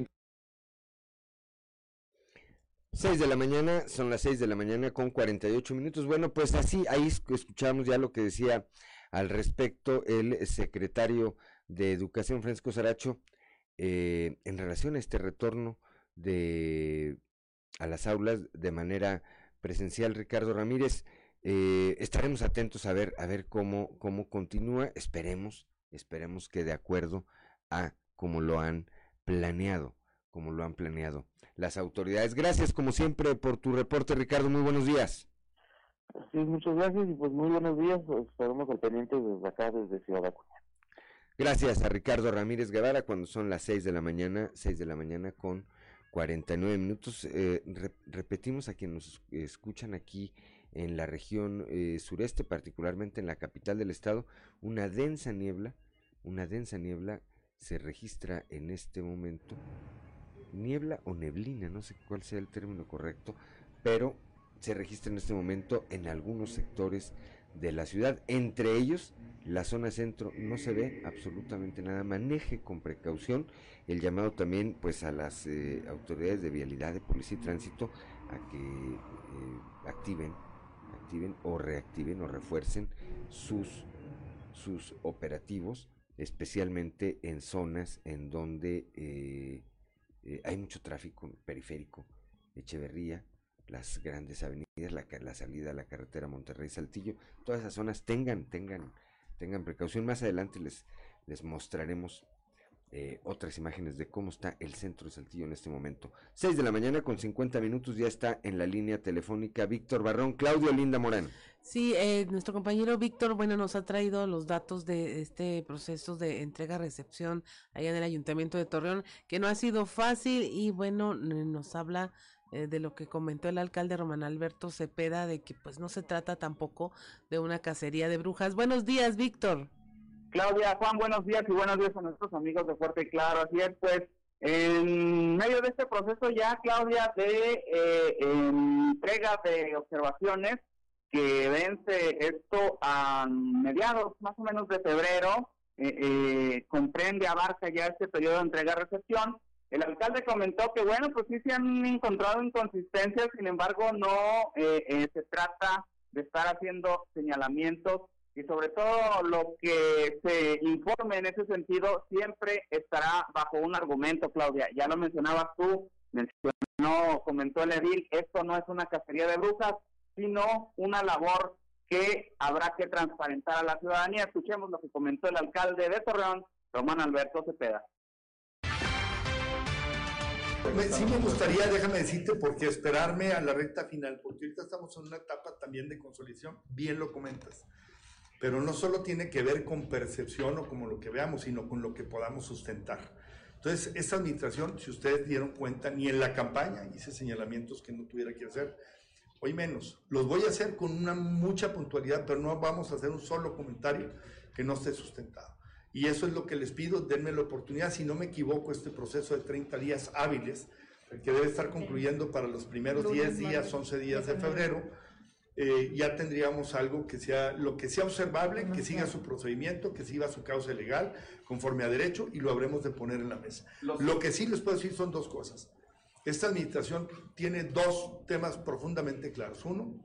6 de la mañana, son las 6 de la mañana con 48 minutos. Bueno, pues así, ahí escuchamos ya lo que decía al respecto el secretario de Educación, Francisco Saracho, eh, en relación a este retorno de a las aulas de manera presencial, Ricardo Ramírez. Eh, estaremos atentos a ver, a ver cómo, cómo continúa. Esperemos, esperemos que de acuerdo a cómo lo han planeado, como lo han planeado las autoridades. Gracias, como siempre, por tu reporte, Ricardo. Muy buenos días. Sí, muchas gracias y pues muy buenos días. Estaremos al pendiente desde acá, desde Ciudad Acuña. Gracias a Ricardo Ramírez Guevara cuando son las 6 de la mañana, 6 de la mañana con 49 minutos. Eh, repetimos a quienes nos escuchan aquí en la región eh, sureste, particularmente en la capital del estado, una densa niebla, una densa niebla se registra en este momento. Niebla o neblina, no sé cuál sea el término correcto, pero se registra en este momento en algunos sectores de la ciudad, entre ellos la zona centro. No se ve absolutamente nada, maneje con precaución el llamado también pues a las eh, autoridades de vialidad, de policía y tránsito a que eh, activen, activen o reactiven o refuercen sus, sus operativos, especialmente en zonas en donde eh, hay mucho tráfico periférico, Echeverría, las grandes avenidas, la, la salida a la carretera Monterrey-Saltillo, todas esas zonas tengan, tengan, tengan precaución. Más adelante les, les mostraremos eh, otras imágenes de cómo está el centro de Saltillo en este momento. 6 de la mañana con 50 minutos ya está en la línea telefónica Víctor Barrón, Claudio Linda Morán. Sí, eh, nuestro compañero Víctor, bueno, nos ha traído los datos de este proceso de entrega-recepción allá en el Ayuntamiento de Torreón, que no ha sido fácil y bueno, nos habla eh, de lo que comentó el alcalde Román Alberto Cepeda, de que pues no se trata tampoco de una cacería de brujas. Buenos días, Víctor. Claudia, Juan, buenos días y buenos días a nuestros amigos de Fuerte y Claro. Así es, pues En medio de este proceso ya, Claudia, de eh, entrega de observaciones que vence esto a mediados más o menos de febrero, eh, eh, comprende, abarca ya este periodo de entrega-recepción. El alcalde comentó que, bueno, pues sí se han encontrado inconsistencias, sin embargo, no se trata de estar haciendo señalamientos y sobre todo lo que se informe en ese sentido siempre estará bajo un argumento, Claudia. Ya lo mencionabas tú, mencionó, comentó el edil, esto no es una cacería de brujas, sino una labor que habrá que transparentar a la ciudadanía. Escuchemos lo que comentó el alcalde de Torreón, Román Alberto Cepeda. Sí me gustaría, déjame decirte, porque esperarme a la recta final, porque ahorita estamos en una etapa también de consolidación, bien lo comentas pero no solo tiene que ver con percepción o como lo que veamos, sino con lo que podamos sustentar. Entonces, esta administración, si ustedes dieron cuenta, ni en la campaña hice señalamientos que no tuviera que hacer, hoy menos. Los voy a hacer con una mucha puntualidad, pero no vamos a hacer un solo comentario que no esté sustentado. Y eso es lo que les pido, denme la oportunidad, si no me equivoco, este proceso de 30 días hábiles, que debe estar concluyendo para los primeros 10 días, 11 días de febrero, eh, ya tendríamos algo que sea lo que sea observable, que siga su procedimiento, que siga su causa legal, conforme a derecho, y lo habremos de poner en la mesa. Lo que sí les puedo decir son dos cosas. Esta administración tiene dos temas profundamente claros. Uno,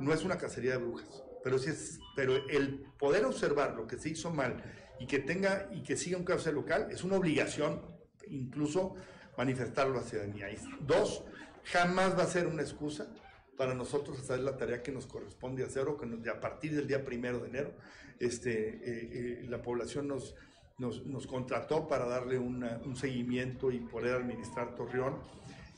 no es una cacería de brujas, pero, sí es, pero el poder observar lo que se hizo mal y que tenga y que siga un cauce local es una obligación, incluso manifestarlo a la ciudadanía. Y dos, jamás va a ser una excusa para nosotros hacer la tarea que nos corresponde hacer o que a partir del día primero de enero este, eh, eh, la población nos, nos, contrató para darle un seguimiento y poder administrar Torreón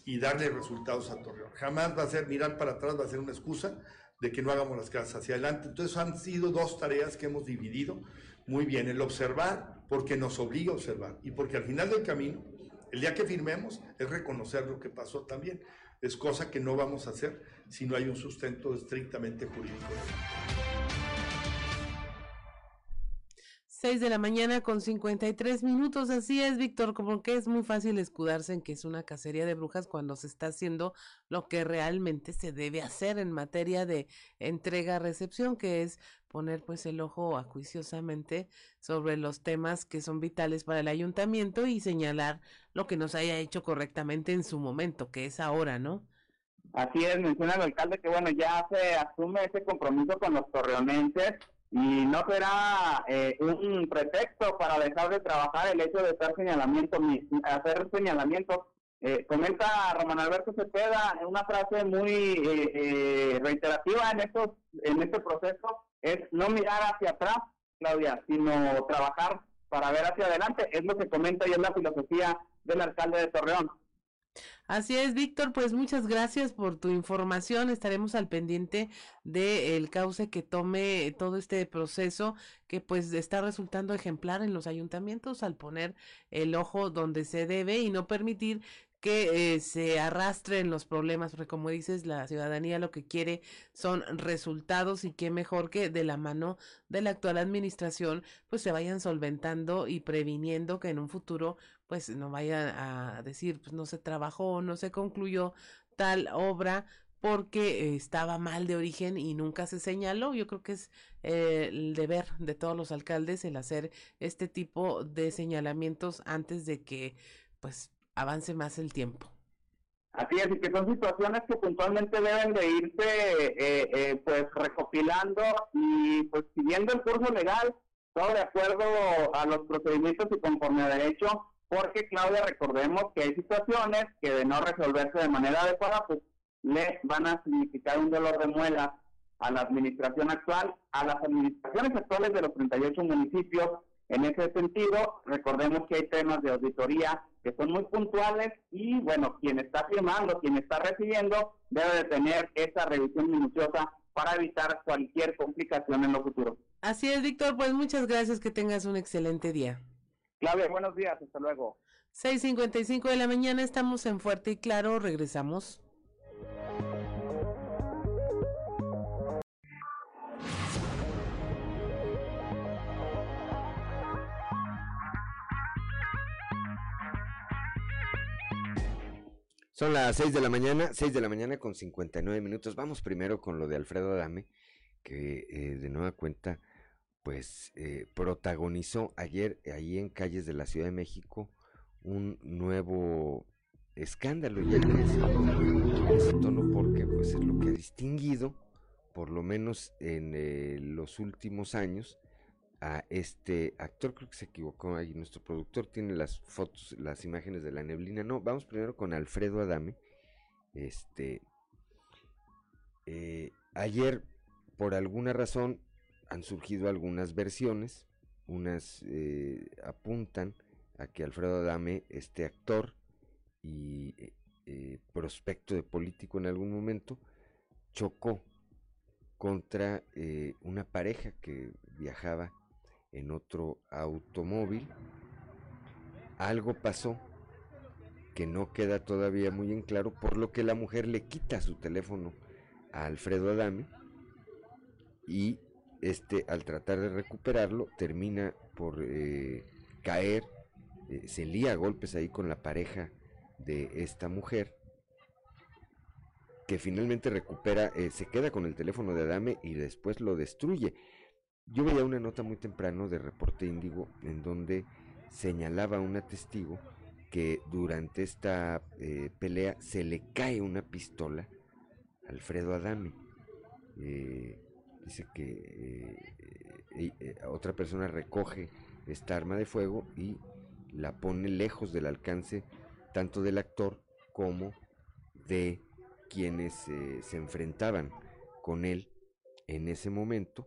y darle resultados a Torreón. Jamás va a ser mirar para atrás, va a ser una excusa de que no hagamos las cosas hacia adelante. Entonces han sido dos tareas que hemos dividido muy bien. El observar, porque nos obliga a observar, y porque al final del camino, el día que firmemos, es reconocer lo que pasó también. Es cosa que no vamos a hacer si no hay un sustento estrictamente jurídico. 6 de la mañana con 53 minutos, así es, Víctor, como que es muy fácil escudarse en que es una cacería de brujas cuando se está haciendo lo que realmente se debe hacer en materia de entrega-recepción, que es poner pues el ojo acuiciosamente sobre los temas que son vitales para el ayuntamiento y señalar lo que nos haya hecho correctamente en su momento, que es ahora, ¿no? Así es, menciona el alcalde que bueno, ya se asume ese compromiso con los torreonenses y no será eh, un pretexto para dejar de trabajar el hecho de hacer señalamientos, hacer señalamientos. Eh, comenta Román Alberto Cepeda una frase muy eh, reiterativa en estos en este proceso es no mirar hacia atrás, Claudia, sino trabajar para ver hacia adelante. Es lo que comenta y es la filosofía del alcalde de Torreón. Así es, Víctor, pues muchas gracias por tu información. Estaremos al pendiente del cauce que tome todo este proceso que pues está resultando ejemplar en los ayuntamientos al poner el ojo donde se debe y no permitir que eh, se arrastren los problemas, porque como dices, la ciudadanía lo que quiere son resultados y qué mejor que de la mano de la actual administración, pues se vayan solventando y previniendo que en un futuro, pues no vayan a decir, pues no se trabajó, no se concluyó tal obra porque estaba mal de origen y nunca se señaló. Yo creo que es eh, el deber de todos los alcaldes el hacer este tipo de señalamientos antes de que pues avance más el tiempo. Así es, y que son situaciones que puntualmente deben de irse eh, eh, pues recopilando y pues siguiendo el curso legal, todo de acuerdo a los procedimientos y conforme a derecho, porque Claudia, recordemos que hay situaciones que de no resolverse de manera adecuada, pues le van a significar un dolor de muela a la administración actual, a las administraciones actuales de los 38 municipios. En ese sentido, recordemos que hay temas de auditoría que son muy puntuales y bueno, quien está firmando, quien está recibiendo, debe de tener esa revisión minuciosa para evitar cualquier complicación en lo futuro. Así es, Víctor, pues muchas gracias, que tengas un excelente día. Claudia, buenos días, hasta luego. 6.55 de la mañana, estamos en Fuerte y Claro, regresamos. Son las 6 de la mañana, 6 de la mañana con 59 minutos. Vamos primero con lo de Alfredo Adame, que eh, de nueva cuenta, pues eh, protagonizó ayer ahí en calles de la Ciudad de México un nuevo escándalo y en ese, tono porque pues es lo que ha distinguido, por lo menos en eh, los últimos años, a este actor, creo que se equivocó ahí, nuestro productor tiene las fotos, las imágenes de la neblina, no, vamos primero con Alfredo Adame, este, eh, ayer por alguna razón han surgido algunas versiones, unas eh, apuntan a que Alfredo Adame, este actor y eh, prospecto de político en algún momento, chocó contra una pareja que viajaba en otro automóvil. Algo pasó que no queda todavía muy en claro, por lo que la mujer le quita su teléfono a Alfredo Adame y este al tratar de recuperarlo termina por eh, caer, eh, se lía a golpes ahí con la pareja de esta mujer que finalmente recupera, eh, se queda con el teléfono de Adame y después lo destruye. Yo veía una nota muy temprano de Reporte Índigo en donde señalaba a una testigo que durante esta eh, pelea se le cae una pistola a Alfredo Adame. Eh, dice que eh, otra persona recoge esta arma de fuego y la pone lejos del alcance tanto del actor como de quienes se enfrentaban con él en ese momento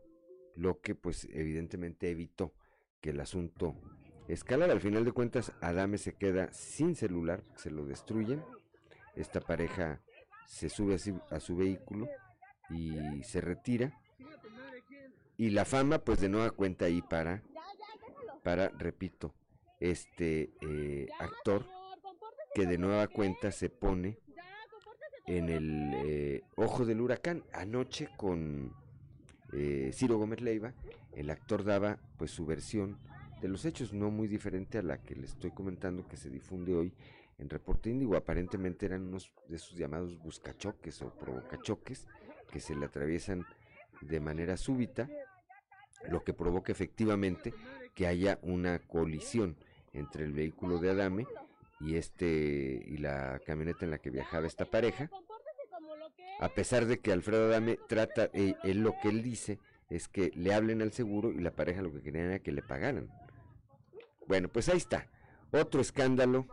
lo que pues evidentemente evitó que el asunto escalara. Al final de cuentas, Adame se queda sin celular, se lo destruyen. Esta pareja se sube a su, vehículo y se retira. Y la fama, pues de nueva cuenta ahí para, para, repito, este eh, actor que de nueva cuenta se pone en el eh, ojo del huracán. Anoche con eh, Ciro Gómez Leiva, el actor daba pues su versión de los hechos, no muy diferente a la que le estoy comentando que se difunde hoy en Reporte Índigo. Aparentemente eran unos de esos llamados buscachoques o provocachoques que se le atraviesan de manera súbita, lo que provoca efectivamente que haya una colisión entre el vehículo de Adame y este y la camioneta en la que viajaba esta pareja a pesar de que Alfredo Adame trata, eh, él lo que él dice es que le hablen al seguro y la pareja lo que querían era que le pagaran. Bueno, pues ahí está. Otro escándalo,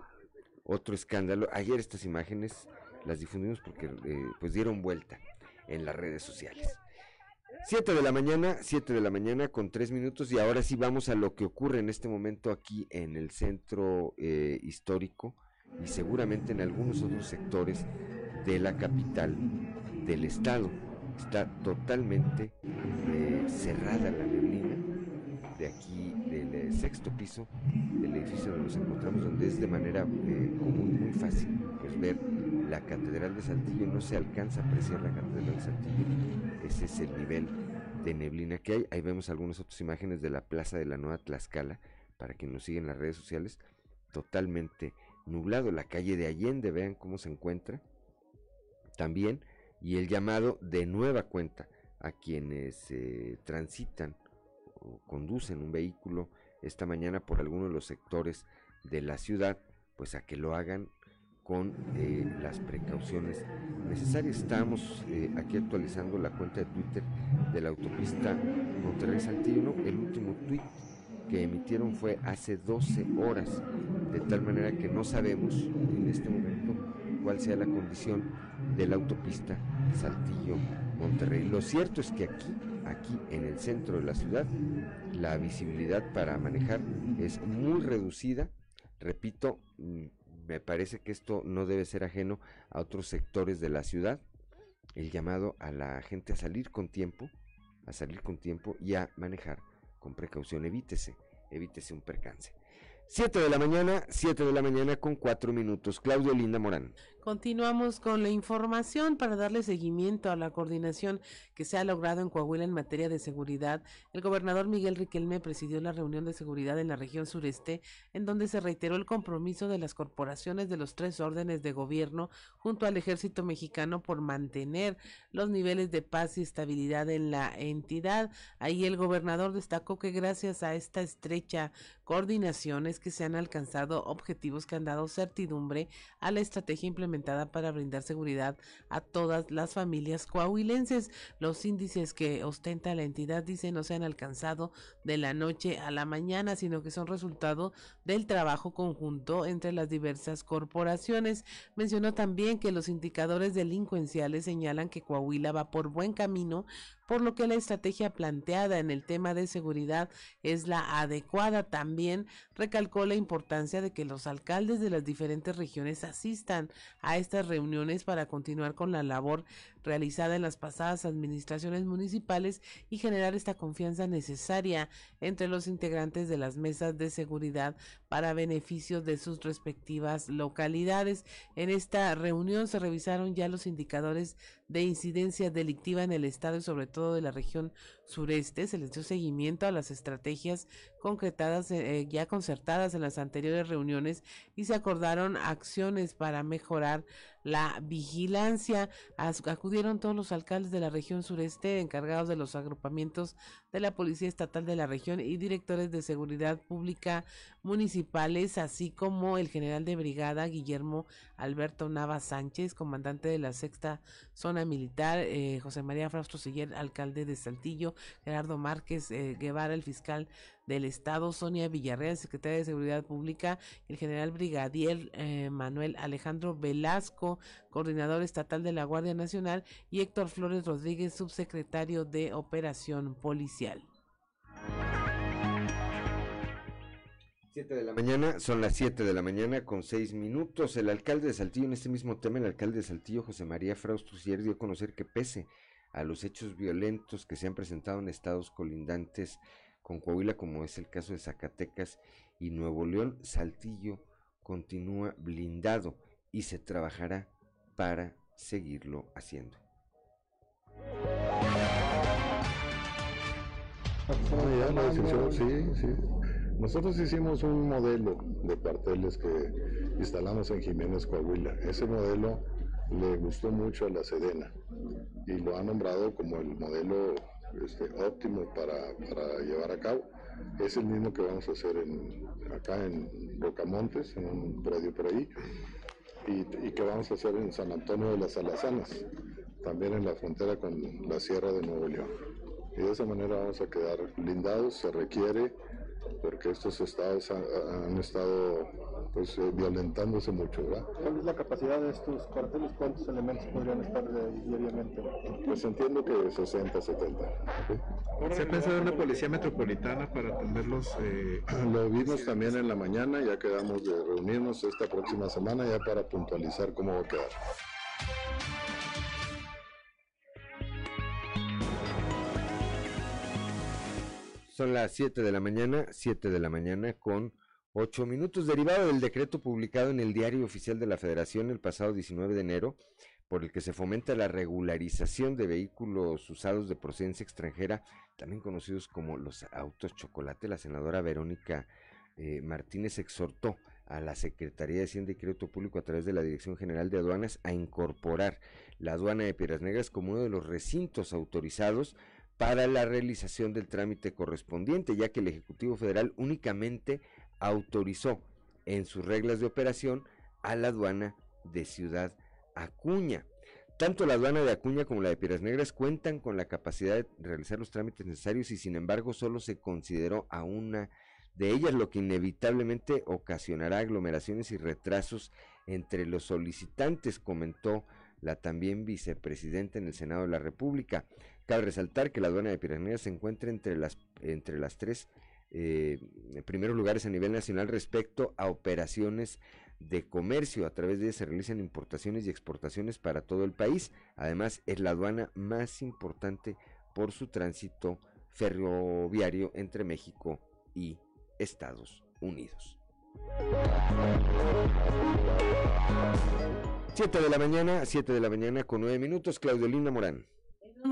otro escándalo. Ayer estas imágenes las difundimos porque eh, pues dieron vuelta en las redes sociales. Siete de la mañana, siete de la mañana con tres minutos y ahora sí vamos a lo que ocurre en este momento aquí en el centro eh, histórico y seguramente en algunos otros sectores de la capital del estado. Está totalmente eh, cerrada la neblina de aquí del eh, sexto piso del edificio donde nos encontramos, donde es de manera eh, común muy fácil pues, ver la Catedral de Saltillo. No se alcanza a apreciar la Catedral de Saltillo. Ese es el nivel de neblina que hay. Ahí vemos algunas otras imágenes de la Plaza de la Nueva Tlaxcala, para quien nos sigue en las redes sociales, totalmente nublado. La calle de Allende, vean cómo se encuentra también y el llamado de nueva cuenta a quienes eh, transitan o conducen un vehículo esta mañana por alguno de los sectores de la ciudad, pues a que lo hagan con eh, las precauciones necesarias. Estamos eh, aquí actualizando la cuenta de Twitter de la autopista Monterrey Saltillo. El último tweet que emitieron fue hace 12 horas, de tal manera que no sabemos en este momento cuál sea la condición de la autopista Saltillo-Monterrey. Lo cierto es que aquí, aquí en el centro de la ciudad, la visibilidad para manejar es muy reducida. Repito, mm, me parece que esto no debe ser ajeno a otros sectores de la ciudad. El llamado a la gente a salir con tiempo, a salir con tiempo y a manejar con precaución. Evítese, evítese un percance. 7 de la mañana, 7 de la mañana con 4 minutos. Claudio Linda Morán. Continuamos con la información para darle seguimiento a la coordinación que se ha logrado en Coahuila en materia de seguridad. El gobernador Miguel Riquelme presidió la reunión de seguridad en la región sureste, en donde se reiteró el compromiso de las corporaciones de los tres órdenes de gobierno junto al ejército mexicano por mantener los niveles de paz y estabilidad en la entidad. Ahí el gobernador destacó que gracias a esta estrecha coordinación es que se han alcanzado objetivos que han dado certidumbre a la estrategia implementada para brindar seguridad a todas las familias coahuilenses. Los índices que ostenta la entidad dice no se han alcanzado de la noche a la mañana, sino que son resultado del trabajo conjunto entre las diversas corporaciones. Mencionó también que los indicadores delincuenciales señalan que Coahuila va por buen camino por lo que la estrategia planteada en el tema de seguridad es la adecuada. También recalcó la importancia de que los alcaldes de las diferentes regiones asistan a estas reuniones para continuar con la labor realizada en las pasadas administraciones municipales y generar esta confianza necesaria entre los integrantes de las mesas de seguridad para beneficio de sus respectivas localidades. En esta reunión se revisaron ya los indicadores de incidencia delictiva en el estado y sobre todo de la región sureste. Se les dio seguimiento a las estrategias concretadas, eh, ya concertadas en las anteriores reuniones y se acordaron acciones para mejorar la vigilancia. acudieron todos los alcaldes de la región sureste encargados de los agrupamientos de la Policía Estatal de la región y directores de seguridad pública municipales, así como el general de brigada Guillermo Alberto Nava Sánchez, comandante de la sexta zona militar, eh, José María Frausto Siller, alcalde de Saltillo, Gerardo Márquez eh, Guevara, el fiscal del Estado, Sonia Villarreal, secretaria de Seguridad Pública, el general brigadier eh, Manuel Alejandro Velasco, coordinador estatal de la Guardia Nacional, y Héctor Flores Rodríguez, subsecretario de Operación Policial. 7 de la mañana, son las 7 de la mañana con 6 minutos. El alcalde de Saltillo, en este mismo tema, el alcalde de Saltillo, José María Fraustusier, dio a conocer que pese a los hechos violentos que se han presentado en estados colindantes con Coahuila, como es el caso de Zacatecas y Nuevo León, Saltillo continúa blindado y se trabajará para seguirlo haciendo. sí, sí. Nosotros hicimos un modelo de cuarteles que instalamos en Jiménez Coahuila. Ese modelo le gustó mucho a la Sedena y lo ha nombrado como el modelo este, óptimo para, llevar a cabo. Es el mismo que vamos a hacer en, acá en Rocamontes, en un predio por ahí, y, que vamos a hacer en San Antonio de las Alazanas, también en la frontera con la Sierra de Nuevo León. Y de esa manera vamos a quedar blindados, se requiere porque estos estados han, estado pues eh, violentándose mucho, ¿verdad? ¿Cuál es la capacidad de estos cuarteles? ¿Cuántos elementos podrían estar diariamente? Pues entiendo que 60, 70. ¿Se ha pensado en una policía metropolitana para atenderlos? Eh, Lo vimos también en la mañana, ya quedamos de reunirnos esta próxima semana ya para puntualizar cómo va a quedar. Son las 7 de la mañana, 7 de la mañana con 8 minutos, derivado del decreto publicado en el Diario Oficial de la Federación el pasado 19 de enero, por el que se fomenta la regularización de vehículos usados de procedencia extranjera, también conocidos como los autos chocolate. La senadora Verónica eh, Martínez exhortó a la Secretaría de Hacienda y Crédito Público a través de la Dirección General de Aduanas a incorporar la aduana de Piedras Negras como uno de los recintos autorizados para la realización del trámite correspondiente, ya que el Ejecutivo Federal únicamente autorizó en sus reglas de operación a la aduana de Ciudad Acuña. Tanto la aduana de Acuña como la de Piedras Negras cuentan con la capacidad de realizar los trámites necesarios y sin embargo solo se consideró a una de ellas, lo que inevitablemente ocasionará aglomeraciones y retrasos entre los solicitantes, comentó la también vicepresidenta en el Senado de la República. Cabe resaltar que la aduana de Piranha se encuentra entre las, entre las tres eh, primeros lugares a nivel nacional respecto a operaciones de comercio. A través de ella se realizan importaciones y exportaciones para todo el país. Además, es la aduana más importante por su tránsito ferroviario entre México y Estados Unidos. Siete de la mañana, siete de la mañana con nueve minutos, Claudio Linda Morán.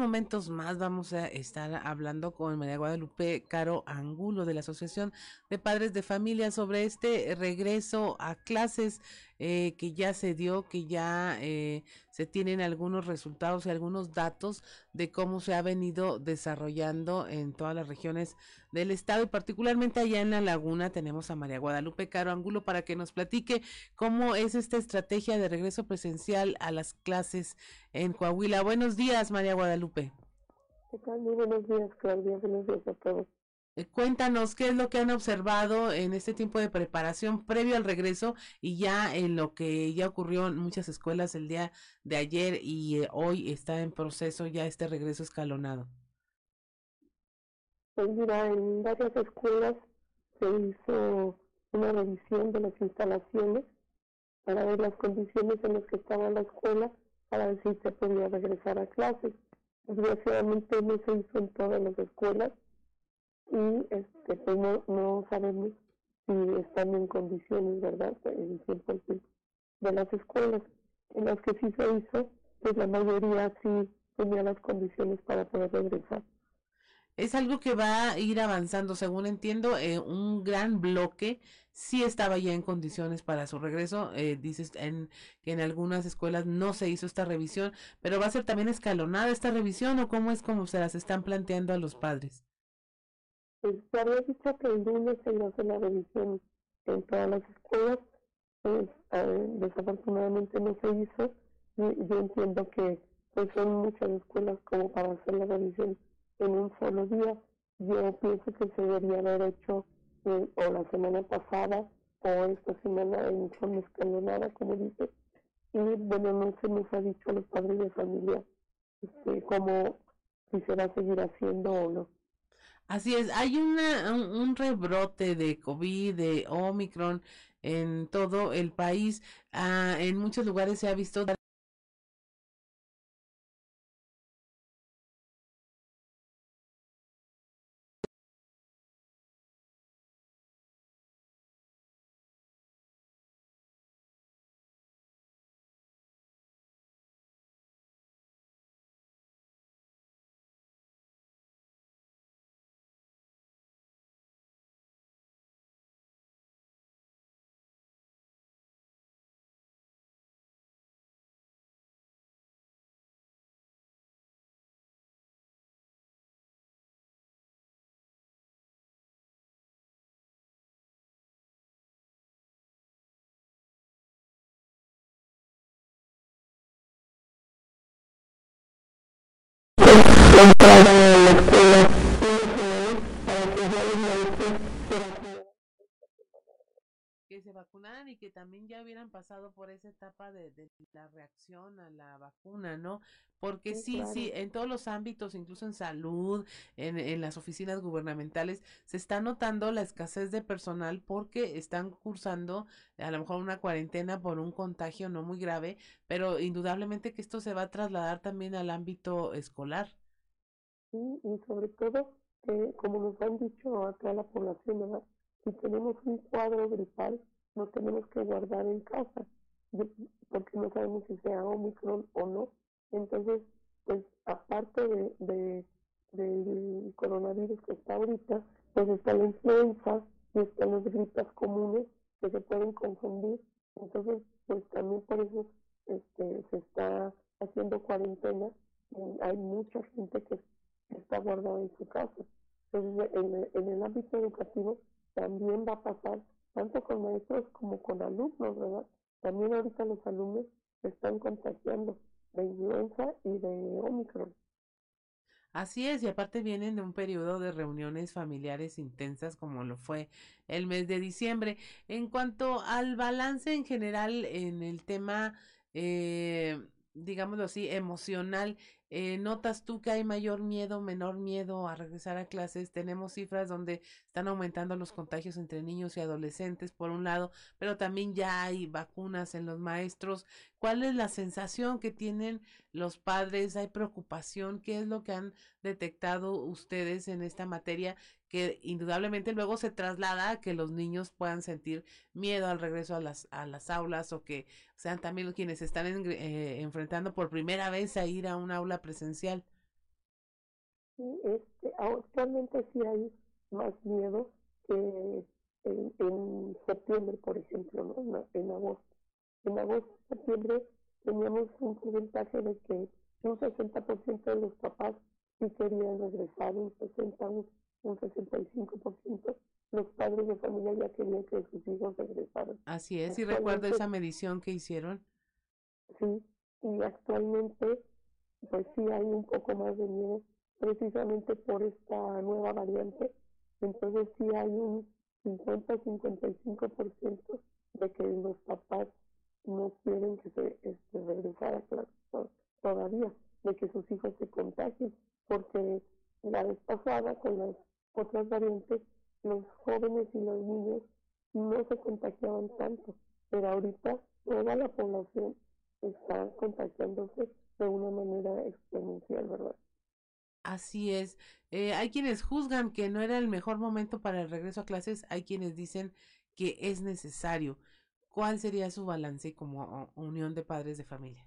Momentos más vamos a estar hablando con María Guadalupe Caro Angulo de la Asociación de Padres de Familia sobre este regreso a clases eh, que ya se dio, que ya eh, se tienen algunos resultados y algunos datos de cómo se ha venido desarrollando en todas las regiones del estado y particularmente allá en la laguna tenemos a María Guadalupe Caro Angulo para que nos platique cómo es esta estrategia de regreso presencial a las clases en Coahuila. Buenos días, María Guadalupe. ¿Qué tal? Muy buenos días, Claudia. Buenos días a todos. Eh, cuéntanos qué es lo que han observado en este tiempo de preparación previo al regreso y ya en lo que ya ocurrió en muchas escuelas el día de ayer y eh, hoy está en proceso ya este regreso escalonado. Pues mira, en varias escuelas se hizo una revisión de las instalaciones para ver las condiciones en las que estaba la escuela para ver si se podía regresar a clases. Desgraciadamente no se hizo en todas las escuelas y este pues no, no sabemos si están en condiciones, ¿verdad? El 100% de las escuelas en las que sí se hizo, pues la mayoría sí tenía las condiciones para poder regresar. Es algo que va a ir avanzando, según entiendo, eh, un gran bloque sí estaba ya en condiciones para su regreso. Eh, dices en, que en algunas escuelas no se hizo esta revisión, pero va a ser también escalonada esta revisión o cómo es como se las están planteando a los padres. Pues se había dicho que el lunes se hacer la revisión en todas las escuelas, pues eh, desafortunadamente no se hizo. Y yo entiendo que pues son muchas escuelas como para hacer la revisión en un solo día. Yo pienso que se debería haber hecho eh, o la semana pasada o esta semana en forma escalonada, como dice. Y bueno, no se nos ha dicho a los padres de familia este, cómo si se va a seguir haciendo o no. Así es, hay una, un, un rebrote de COVID, de Omicron en todo el país. Ah, en muchos lugares se ha visto Thank you. Que se vacunaran y que también ya hubieran pasado por esa etapa de, de la reacción a la vacuna, ¿no? Porque sí, Sí, claro. sí, en todos los ámbitos, incluso en salud, en, en las oficinas gubernamentales, se está notando la escasez de personal porque están cursando a lo mejor una cuarentena por un contagio no muy grave, pero indudablemente que esto se va a trasladar también al ámbito escolar. Sí, y sobre todo, que como nos han dicho a toda la población, ¿verdad? Si tenemos un cuadro gripal, nos tenemos que guardar en casa, porque no sabemos si sea Omicron o no. Entonces, pues aparte de, de del coronavirus que está ahorita, pues está la influenza y están las gripas comunes que se pueden confundir. Entonces, pues también por eso este, se está haciendo cuarentena. hay mucha gente que está guardada en su casa. Entonces, en el ámbito educativo también va a pasar, tanto con maestros como con alumnos, ¿verdad? También ahorita los alumnos se están contagiando de influenza y de Omicron. Así es, y aparte vienen de un periodo de reuniones familiares intensas como lo fue el mes de diciembre. En cuanto al balance en general en el tema, eh, digámoslo así, emocional, eh, ¿notas tú que hay mayor miedo, menor miedo a regresar a clases? Tenemos cifras donde están aumentando los contagios entre niños y adolescentes, por un lado, pero también ya hay vacunas en los maestros. ¿Cuál es la sensación que tienen los padres? ¿Hay preocupación? ¿Qué es lo que han detectado ustedes en esta materia que indudablemente luego se traslada a que los niños puedan sentir miedo al regreso a las, a las aulas o que sean también quienes están eh, enfrentando por primera vez a ir a un aula presencial. Este, actualmente sí hay más miedo que en, septiembre, por ejemplo, ¿no? en agosto. En agosto, septiembre teníamos un porcentaje de que un 60% de los papás sí querían regresar, un 60, un, 65%. Los padres de familia ya querían que sus hijos regresaran. Así es, y recuerdo esa medición que hicieron. Sí, y actualmente pues sí hay un poco más de miedo precisamente por esta nueva variante. Entonces sí hay un 50-55% de que los papás no quieren que se este, regresara todavía, de que sus hijos se contagien, porque la vez pasada con las otras variantes, los jóvenes y los niños no se contagiaban tanto, pero ahorita toda la población está contagiándose de una manera exponencial, ¿verdad? Así es. Eh, hay quienes juzgan que no era el mejor momento para el regreso a clases, hay quienes dicen que es necesario. ¿Cuál sería su balance como unión de padres de familia?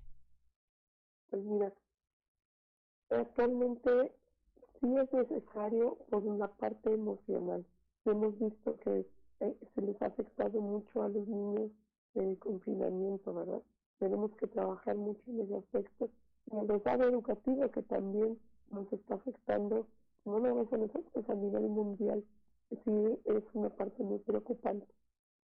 Pues mira, actualmente sí es necesario por una parte emocional. Hemos visto que eh, se les ha afectado mucho a los niños el confinamiento, ¿verdad? Tenemos que trabajar mucho en ese aspecto. Y el desarrollo educativo que también nos está afectando, no nada más a nosotros, a nivel mundial, sí es una parte muy preocupante.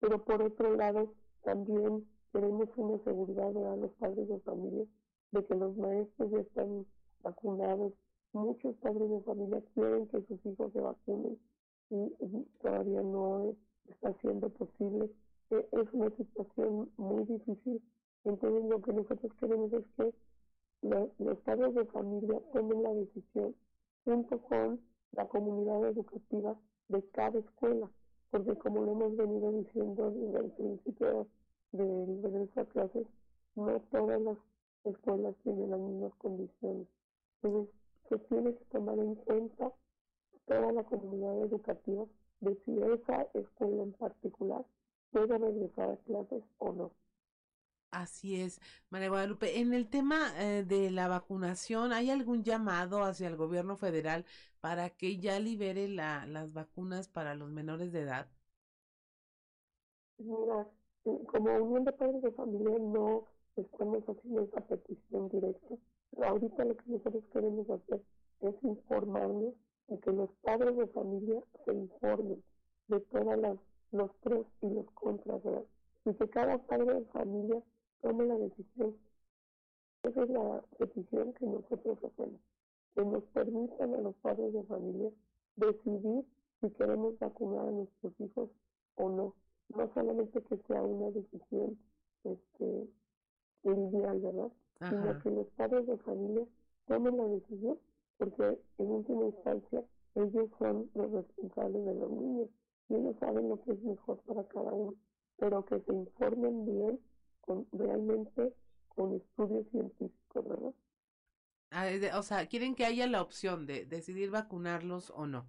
Pero por otro lado, también queremos una seguridad a los padres de familia de que los maestros ya están vacunados. Muchos padres de familia quieren que sus hijos se vacunen y, todavía no está siendo posible. E, es una situación muy difícil. Entonces lo que nosotros queremos es que los padres de familia tomen la decisión junto con la comunidad educativa de cada escuela, porque como lo hemos venido diciendo desde el principio del regreso a clases, no todas las escuelas tienen las mismas condiciones. Entonces, se tiene que tomar en cuenta toda la comunidad educativa de si esa escuela en particular puede regresar a clases o no. Así es, María Guadalupe. En el tema eh, de la vacunación, ¿hay algún llamado hacia el gobierno federal para que ya libere la, las vacunas para los menores de edad? Mira, como Unión de Padres de Familia no estamos haciendo esa petición directa. Ahorita lo que nosotros queremos hacer es informarnos y que los padres de familia se informen de todas los pros y los contras, ¿verdad? Y que cada padre de familia tome la decisión. Esa es la petición que nosotros hacemos, que nos permitan a los padres de familia decidir si queremos vacunar a nuestros hijos o no. No solamente que sea una decisión este, ideal, ¿verdad? Sino que los padres de familia tomen la decisión, porque en última instancia ellos son los responsables de los niños y ellos saben lo que es mejor para cada uno, pero que se informen bien realmente con estudios científicos, ¿verdad? Ah, o sea, quieren que haya la opción de decidir vacunarlos o no.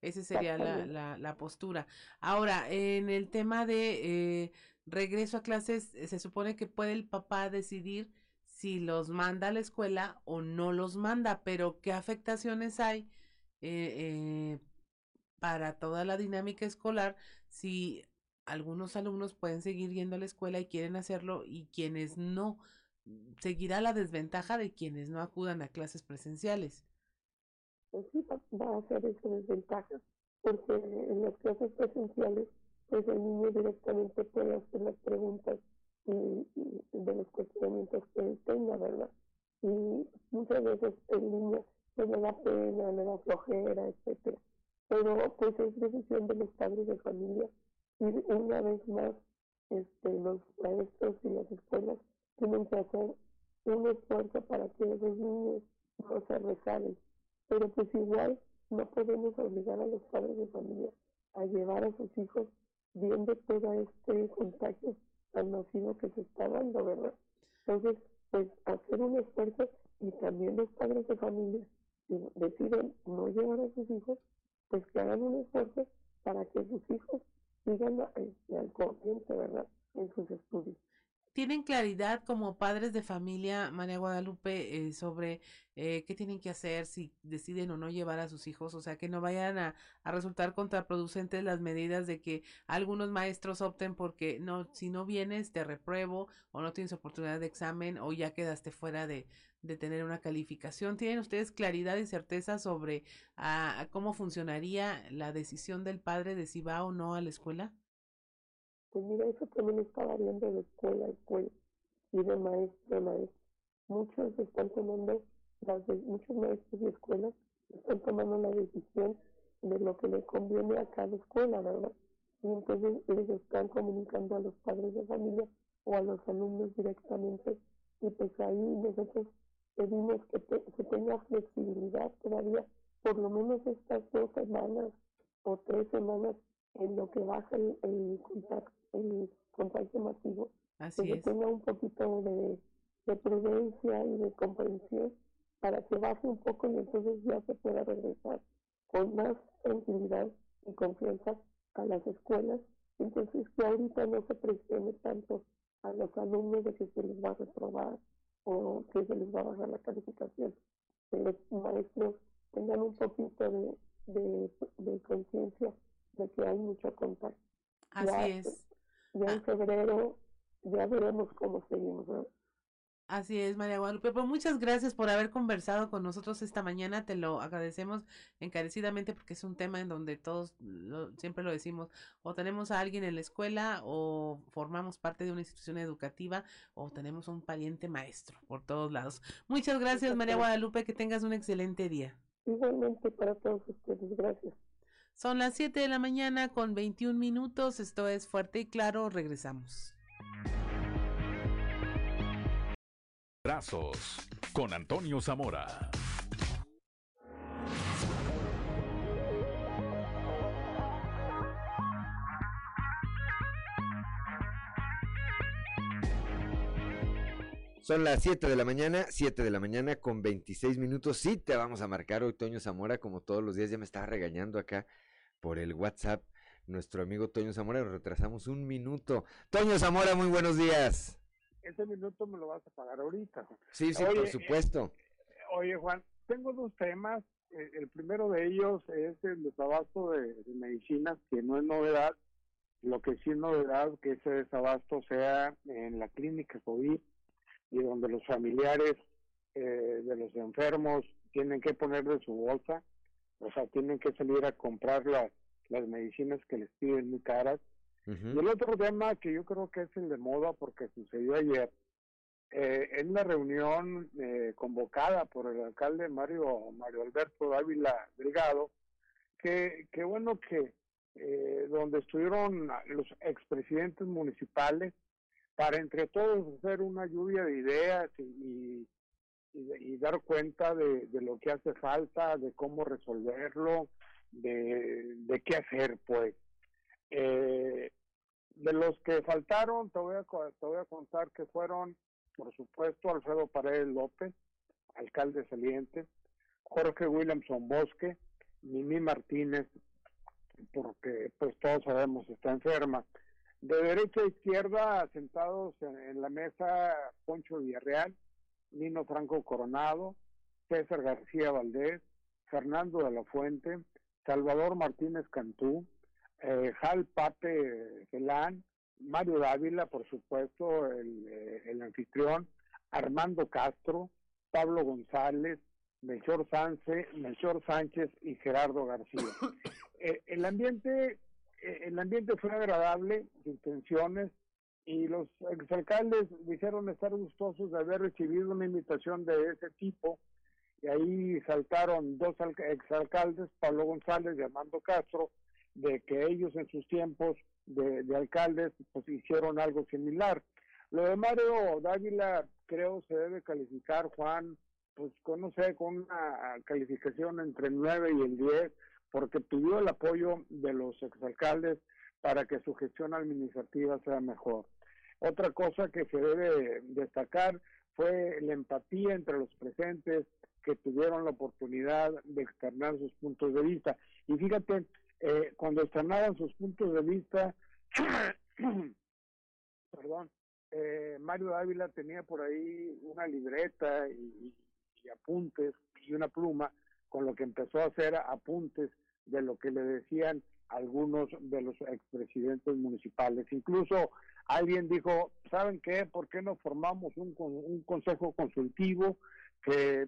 Esa sería la, la, la, postura. Ahora, en el tema de eh, regreso a clases, eh, se supone que puede el papá decidir si los manda a la escuela o no los manda, pero ¿qué afectaciones hay eh, para toda la dinámica escolar si algunos alumnos pueden seguir yendo a la escuela y quieren hacerlo y quienes no, seguirá la desventaja de quienes no acudan a clases presenciales. Pues sí, va a ser esa desventaja, porque en las clases presenciales, pues el niño directamente puede hacer las preguntas y, de los cuestionamientos que él tenga, ¿verdad? Y muchas veces el niño pues, le da pena, le da flojera, etcétera. Pero pues es decisión de los padres de familia y una vez más este, los maestros y las escuelas tienen que hacer un esfuerzo para que esos niños no se rezaguen. Pero pues igual no podemos obligar a los padres de familia a llevar a sus hijos viendo todo este contagio tan nocivo que se está dando, ¿verdad? Entonces, pues hacer un esfuerzo y también los padres de familia si deciden no llevar a sus hijos, pues que hagan un esfuerzo para que sus hijos sigan este, al corriente, ¿verdad?, en sus estudios. ¿Tienen claridad como padres de familia, María Guadalupe, eh, sobre eh, qué tienen que hacer si deciden o no llevar a sus hijos? O sea, que no vayan a, resultar contraproducentes las medidas de que algunos maestros opten porque no, si no vienes te repruebo o no tienes oportunidad de examen o ya quedaste fuera de, de tener una calificación. ¿Tienen ustedes claridad y certeza sobre a, a cómo funcionaría la decisión del padre de si va o no a la escuela? Pues mira, eso también está variando de escuela a escuela y de maestro a maestro. Muchos están tomando, las de, muchos maestros de escuela están tomando la decisión de lo que le conviene a cada escuela, ¿verdad? Y entonces les están comunicando a los padres de familia o a los alumnos directamente. Y pues ahí nosotros pedimos que te, tenga flexibilidad todavía, por lo menos estas dos semanas o tres semanas en lo que baja el, el contacto el contagio masivo, Así que es. tenga un poquito de, de, prudencia y de comprensión para que baje un poco y entonces ya se pueda regresar con más tranquilidad y confianza a las escuelas. Entonces que ahorita no se presione tanto a los alumnos de que se les va a reprobar o que se les va a bajar la calificación. Que los maestros tengan un poquito de, de, de conciencia de que hay mucho contacto. Así ya, es. Ya en febrero ya veremos cómo seguimos. ¿no? Así es, María Guadalupe. Pues muchas gracias por haber conversado con nosotros esta mañana. Te lo agradecemos encarecidamente porque es un tema en donde todos lo, siempre lo decimos, o tenemos a alguien en la escuela, o formamos parte de una institución educativa, o tenemos un pariente maestro por todos lados. Muchas gracias, María Guadalupe. Que tengas un excelente día. Igualmente para todos ustedes. Gracias. Son las 7 de la mañana con 21 minutos. Esto es Fuerte y Claro. Regresamos. Brazos con Antonio Zamora. Son las 7 de la mañana, 7 de la mañana con 26 minutos. Sí, te vamos a marcar hoy, Toño Zamora, como todos los días. Ya me estaba regañando acá por el WhatsApp. Nuestro amigo Toño Zamora, nos retrasamos un minuto. Toño Zamora, muy buenos días. Ese minuto me lo vas a pagar ahorita. Sí, sí, oye, por supuesto. Eh, oye, Juan, tengo dos temas. Eh, el primero de ellos es el desabasto de, de, medicinas, que no es novedad. Lo que sí es novedad que ese desabasto sea en la clínica COVID y donde los familiares eh, de los enfermos tienen que poner de su bolsa, o sea, tienen que salir a comprar las, las medicinas que les piden muy caras. Uh -huh. Y el otro tema que yo creo que es el de moda porque sucedió ayer, eh, en la reunión eh, convocada por el alcalde Mario, Mario Alberto Dávila Delgado, que, que bueno que eh, donde estuvieron los expresidentes municipales, para entre todos hacer una lluvia de ideas y, y, dar cuenta de, de, lo que hace falta, de cómo resolverlo, de, de qué hacer, pues. Eh, de los que faltaron, te voy, a, te voy a contar que fueron, por supuesto, Alfredo Paredes López, alcalde saliente, Jorge Williamson Bosque, Mimi Martínez, porque pues todos sabemos está enferma, de derecha a izquierda, sentados en, en, la mesa, Poncho Villarreal, Nino Franco Coronado, César García Valdés, Fernando de la Fuente, Salvador Martínez Cantú, eh, Jal Pape Felán, Mario Dávila, por supuesto, el, el, anfitrión, Armando Castro, Pablo González, Melchor Sánchez, Melchor Sánchez y Gerardo García. Eh, el ambiente el ambiente fue agradable, sin tensiones, y los exalcaldes dijeron estar gustosos de haber recibido una invitación de ese tipo, y ahí saltaron dos exalcaldes, Pablo González y Armando Castro, de que ellos en sus tiempos de, de alcaldes pues hicieron algo similar. Lo de Mario Dávila creo se debe calificar, Juan, pues con, no sé, con una calificación entre el 9 y el 10, porque pidió el apoyo de los exalcaldes para que su gestión administrativa sea mejor. Otra cosa que se debe destacar fue la empatía entre los presentes que tuvieron la oportunidad de externar sus puntos de vista. Y fíjate, eh, cuando externaban sus puntos de vista, perdón, eh, Mario Dávila tenía por ahí una libreta y, y apuntes y una pluma con lo que empezó a hacer apuntes de lo que le decían algunos de los expresidentes municipales. Incluso alguien dijo, ¿saben qué? ¿Por qué no formamos un, un consejo consultivo que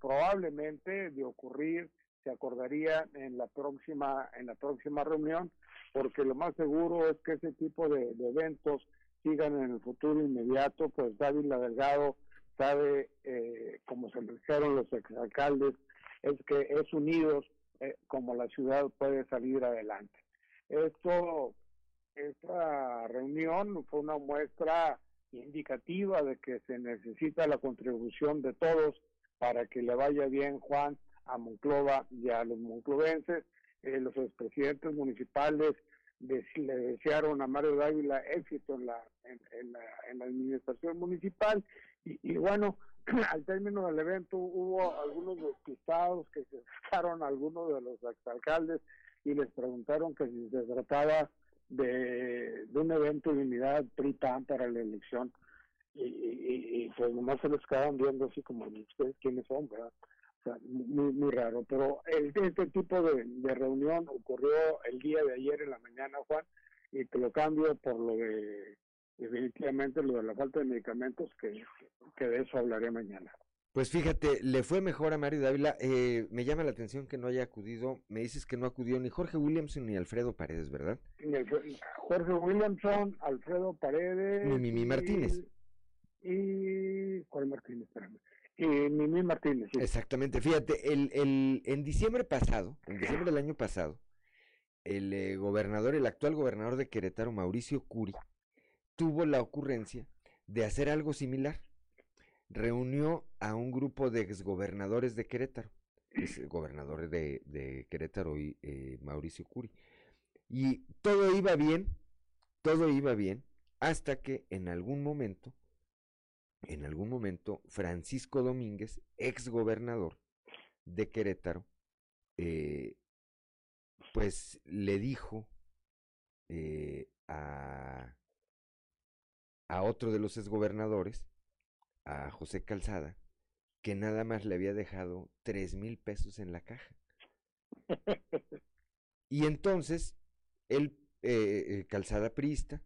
probablemente de ocurrir se acordaría en la próxima en la próxima reunión porque lo más seguro es que ese tipo de, eventos sigan en el futuro inmediato. Pues Dávila Delgado sabe eh, como se dijeron los exalcaldes es que es unidos eh, como la ciudad puede salir adelante. Esto esta reunión fue una muestra indicativa de que se necesita la contribución de todos para que le vaya bien Juan a Monclova y a los monclovenses. Eh, los expresidentes municipales le desearon a Mario Dávila éxito en la, en, la, en la administración municipal y, y, bueno, al término del evento hubo algunos despistados que se sacaron a algunos de los exalcaldes y les preguntaron que si se trataba de, de un evento de unidad pri para la elección y, y, y, pues nomás se les quedaban viendo así como ustedes quiénes son, ¿verdad? O sea, muy, muy raro, pero el, este tipo de, de, reunión ocurrió el día de ayer en la mañana, Juan, y te lo cambio por lo de, definitivamente, lo de la falta de medicamentos, que, que de eso hablaré mañana. Pues fíjate, le fue mejor a Mario Dávila. Eh, me llama la atención que no haya acudido. Me dices que no acudió ni Jorge Williamson ni Alfredo Paredes, ¿verdad? Ni Jorge Williamson, Alfredo Paredes. Ni Mimi Martínez. Y. ¿Cuál Martínez? Espérame. Y Mimi Martínez. Sí. Exactamente. Fíjate, el, el, en diciembre pasado, en diciembre del año pasado, el eh, gobernador, el actual gobernador de Querétaro, Mauricio Curi, tuvo la ocurrencia de hacer algo similar reunió a un grupo de exgobernadores de Querétaro, es gobernador de, de Querétaro y eh, Mauricio Curi. Y todo iba bien, todo iba bien, hasta que en algún momento, en algún momento, Francisco Domínguez, exgobernador de Querétaro, eh, pues le dijo eh, a, a otro de los exgobernadores a José Calzada que nada más le había dejado tres mil pesos en la caja. y entonces, el eh, eh, Calzada Priista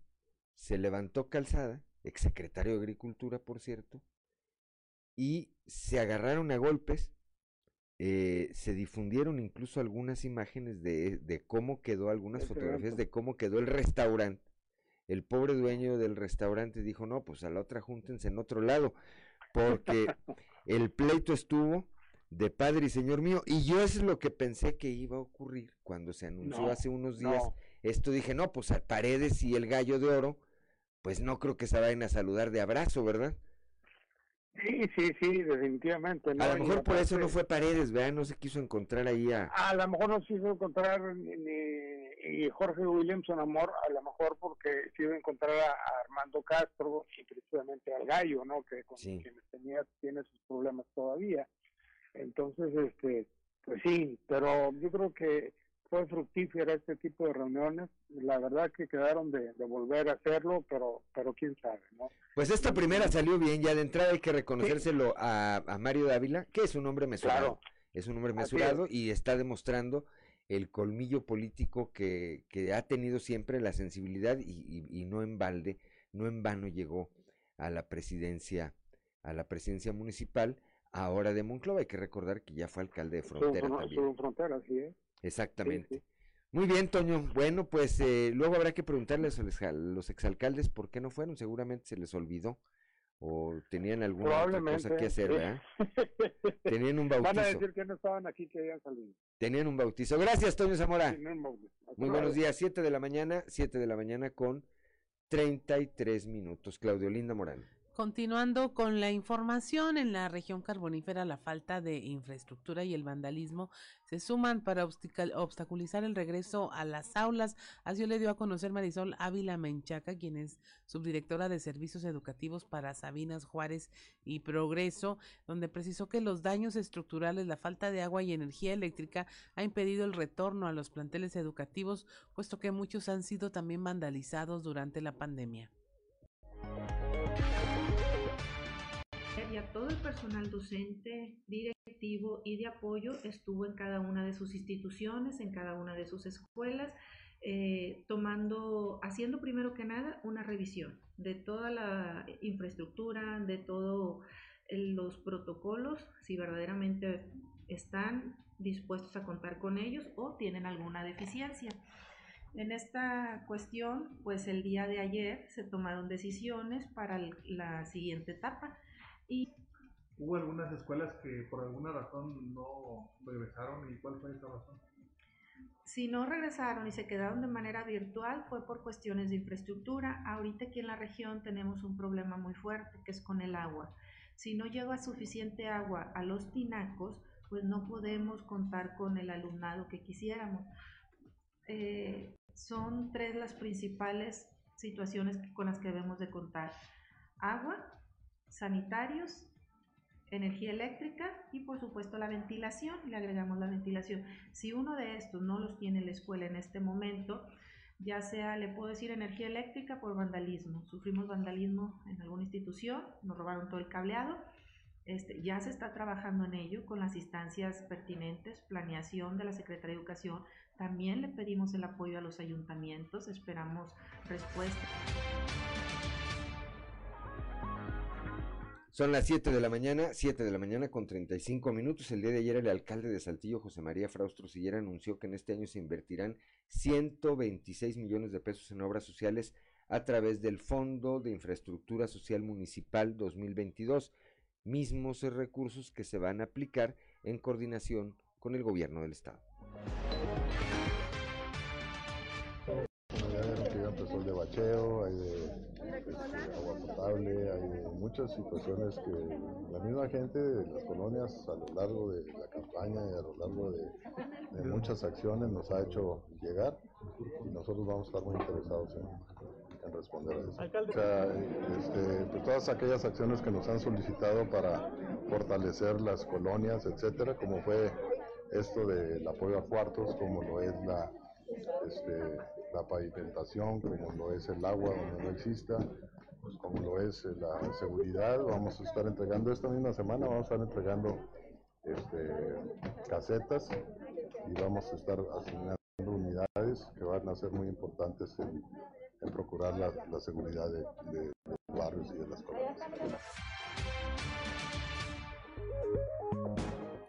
se levantó Calzada, exsecretario de Agricultura, por cierto, y se agarraron a golpes. Eh, se difundieron incluso algunas imágenes de, de cómo quedó, algunas fotografías de cómo quedó el restaurante el pobre dueño del restaurante dijo, no, pues a la otra júntense en otro lado, porque el pleito estuvo de padre y señor mío, y yo eso es lo que pensé que iba a ocurrir cuando se anunció hace unos días. Esto dije, no, pues a Paredes y el gallo de oro, pues no creo que se vayan a saludar de abrazo, ¿verdad? Sí, sí, sí, definitivamente. A lo mejor por eso no fue Paredes, ¿verdad? No se quiso encontrar ahí a... A lo mejor no se quiso encontrar ni, Jorge Williamson Amor, a lo mejor porque se iba a encontrar a, Armando Castro y precisamente al Gallo, ¿no? Que con quienes tenía, tiene sus problemas todavía. Entonces, este, pues sí, pero yo creo que fue fructífera este tipo de reuniones. La verdad que quedaron de, volver a hacerlo, pero pero quién sabe, ¿no? Pues esta primera salió bien, ya de entrada hay que reconocérselo a, a, Mario Dávila, que es un hombre mesurado. Es un hombre mesurado y está demostrando el colmillo político que, que ha tenido siempre, la sensibilidad y, y, no en balde, no en vano llegó a la presidencia, a la presidencia municipal, ahora de Monclova. Hay que recordar que ya fue alcalde de Frontera también. Frontera, sí, ¿eh? Exactamente. Muy bien, Toño. Bueno, pues eh, luego habrá que preguntarles a los, exalcaldes por qué no fueron. Seguramente se les olvidó o tenían alguna otra cosa que hacer, ¿verdad? tenían un bautizo. Van a decir que no estaban aquí, que habían salido. Tenían un bautizo. Gracias, Toño Zamora. Muy buenos días. Siete de la mañana, siete de la mañana con treinta y tres minutos. Claudio Linda Morán. Continuando con la información, en la región carbonífera la falta de infraestructura y el vandalismo se suman para obstaculizar el regreso a las aulas. Así le dio a conocer Marisol Ávila Menchaca, quien es subdirectora de servicios educativos para Sabinas Juárez y Progreso, donde precisó que los daños estructurales, la falta de agua y energía eléctrica ha impedido el retorno a los planteles educativos, puesto que muchos han sido también vandalizados durante la pandemia. A todo el personal docente, directivo y de apoyo estuvo en cada una de sus instituciones, en cada una de sus escuelas, eh, tomando, haciendo primero que nada una revisión de toda la infraestructura, de todos los protocolos, si verdaderamente están dispuestos a contar con ellos o tienen alguna deficiencia. En esta cuestión, pues el día de ayer se tomaron decisiones para la siguiente etapa y ¿Hubo algunas escuelas que por alguna razón no regresaron y cuál fue esa razón? Si no regresaron y se quedaron de manera virtual fue por cuestiones de infraestructura. Ahorita aquí en la región tenemos un problema muy fuerte que es con el agua. Si no llega suficiente agua a los tinacos, pues no podemos contar con el alumnado que quisiéramos. Eh, son tres las principales situaciones con las que debemos de contar. Agua, sanitarios, energía eléctrica y por supuesto la ventilación, le agregamos la ventilación. Si uno de estos no los tiene la escuela en este momento, ya sea, le puedo decir, energía eléctrica por vandalismo. Sufrimos vandalismo en alguna institución, nos robaron todo el cableado. Este, ya se está trabajando en ello con las instancias pertinentes, planeación de la Secretaría de Educación. También le pedimos el apoyo a los ayuntamientos, esperamos respuesta. Son las 7 de la mañana, 7 de la mañana con 35 minutos. El día de ayer el alcalde de Saltillo, José María Fraustro Sillera, anunció que en este año se invertirán 126 millones de pesos en obras sociales a través del Fondo de Infraestructura Social Municipal 2022, mismos recursos que se van a aplicar en coordinación con el gobierno del estado. De bacheo, hay de agua potable, hay muchas situaciones que la misma gente de las colonias a lo largo de la campaña y a lo largo de, muchas acciones nos ha hecho llegar y nosotros vamos a estar muy interesados en, responder a eso. O sea, este, pues todas aquellas acciones que nos han solicitado para fortalecer las colonias, etcétera, como fue esto del apoyo a cuartos, como lo es la, este, la pavimentación, como lo es el agua donde no exista, pues, como lo es eh, la seguridad. Vamos a estar entregando esta misma semana, vamos a estar entregando este, casetas y vamos a estar asignando unidades que van a ser muy importantes en, procurar la, seguridad de, los barrios y de las colonias.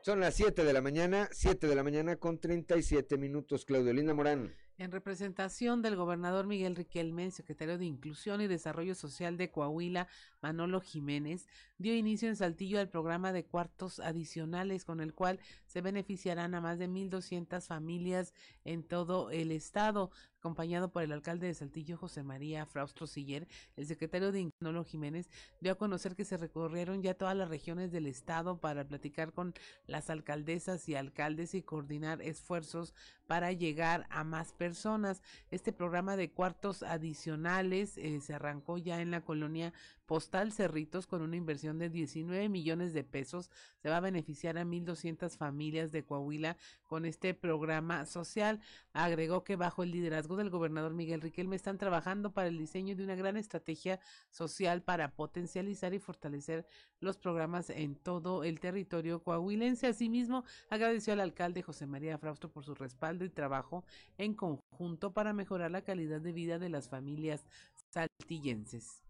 Son las 7 de la mañana, 7 de la mañana con 37 minutos. Claudio Linda Morán. En representación del gobernador Miguel Riquelme, secretario de Inclusión y Desarrollo Social de Coahuila, Manolo Jiménez, dio inicio en Saltillo al programa de cuartos adicionales con el cual se beneficiarán a más de 1.200 familias en todo el estado acompañado por el alcalde de Saltillo, José María Fraustro Siller, el secretario de Manolo Jiménez, dio a conocer que se recorrieron ya todas las regiones del estado para platicar con las alcaldesas y alcaldes y coordinar esfuerzos para llegar a más personas. Este programa de cuartos adicionales eh, se arrancó ya en la colonia Postal Cerritos con una inversión de 19 millones de pesos. Se va a beneficiar a 1.200 familias de Coahuila con este programa social. Agregó que bajo el liderazgo del gobernador Miguel Riquelme están trabajando para el diseño de una gran estrategia social para potencializar y fortalecer los programas en todo el territorio coahuilense. Asimismo, agradeció al alcalde José María Frausto por su respaldo y trabajo en conjunto para mejorar la calidad de vida de las familias saltillenses.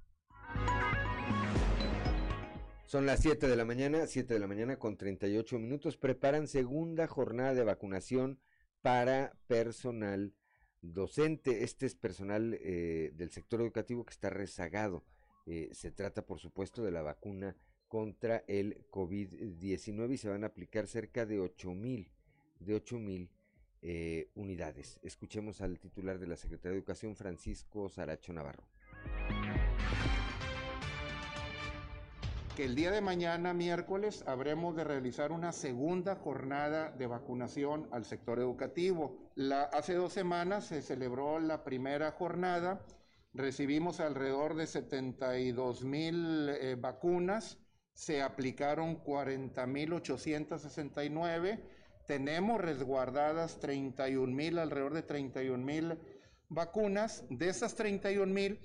Son las 7 de la mañana, 7 de la mañana con 38 minutos. Preparan segunda jornada de vacunación para personal docente. Este es personal eh, del sector educativo que está rezagado. Eh, se trata, por supuesto, de la vacuna contra el COVID-19 y se van a aplicar cerca de 8 mil, de 8 mil eh, unidades. Escuchemos al titular de la Secretaría de Educación, Francisco Saracho Navarro. Que el día de mañana, miércoles, habremos de realizar una segunda jornada de vacunación al sector educativo. La, hace dos semanas se celebró la primera jornada, recibimos alrededor de 72 mil eh, vacunas, se aplicaron 40.869, tenemos resguardadas 31 mil, alrededor de 31 mil vacunas, de esas 31 mil,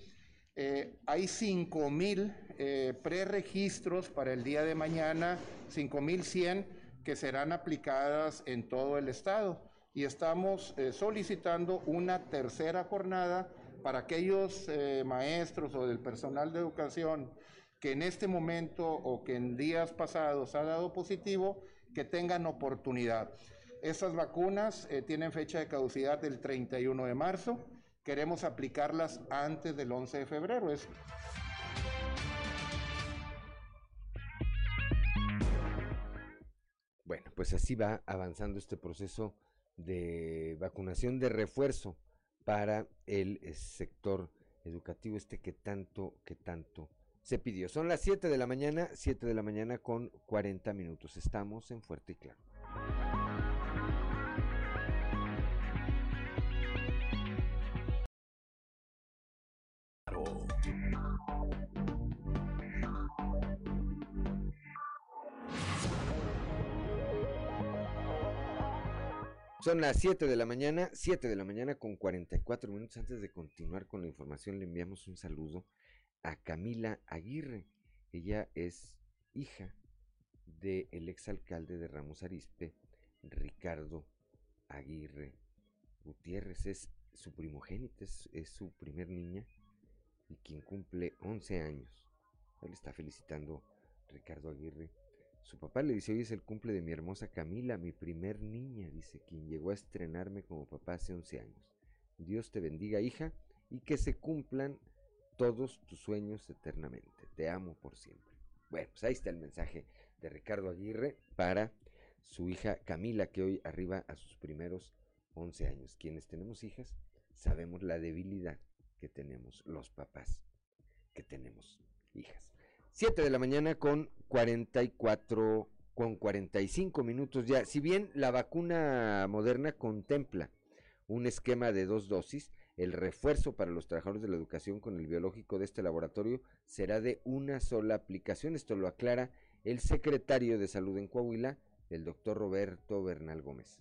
eh, hay 5 mil eh, preregistros para el día de mañana, 5.100 que serán aplicadas en todo el estado. Y estamos eh, solicitando una tercera jornada para aquellos eh, maestros o del personal de educación que en este momento o que en días pasados ha dado positivo, que tengan oportunidad. Esas vacunas tienen fecha de caducidad del 31 de marzo. Queremos aplicarlas antes del 11 de febrero. Bueno, pues así va avanzando este proceso de vacunación de refuerzo para el eh, sector educativo, este que tanto, que tanto se pidió. Son las 7 de la mañana, 7 de la mañana con 40 minutos. Estamos en Fuerte y Claro. Son las 7 de la mañana, 7 de la mañana con 44 minutos. Antes de continuar con la información, le enviamos un saludo a Camila Aguirre. Ella es hija del exalcalde de Ramos Arispe, Ricardo Aguirre Gutiérrez. Es su primogénita, es, es su primer niña y quien cumple 11 años. Él está felicitando Ricardo Aguirre su papá le dice, hoy es el cumple de mi hermosa Camila, mi primer niña, dice, quien llegó a estrenarme como papá hace 11 años. Dios te bendiga, hija, y que se cumplan todos tus sueños eternamente. Te amo por siempre. Bueno, pues ahí está el mensaje de Ricardo Aguirre para su hija Camila, que hoy arriba a sus primeros 11 años. Quienes tenemos hijas, sabemos la debilidad que tenemos los papás que tenemos hijas. 7 de la mañana con 44, con 45 minutos ya. Si bien la vacuna moderna contempla un esquema de dos dosis, el refuerzo para los trabajadores de la educación con el biológico de este laboratorio será de una sola aplicación. Esto lo aclara el secretario de Salud en Coahuila, el doctor Roberto Bernal Gómez.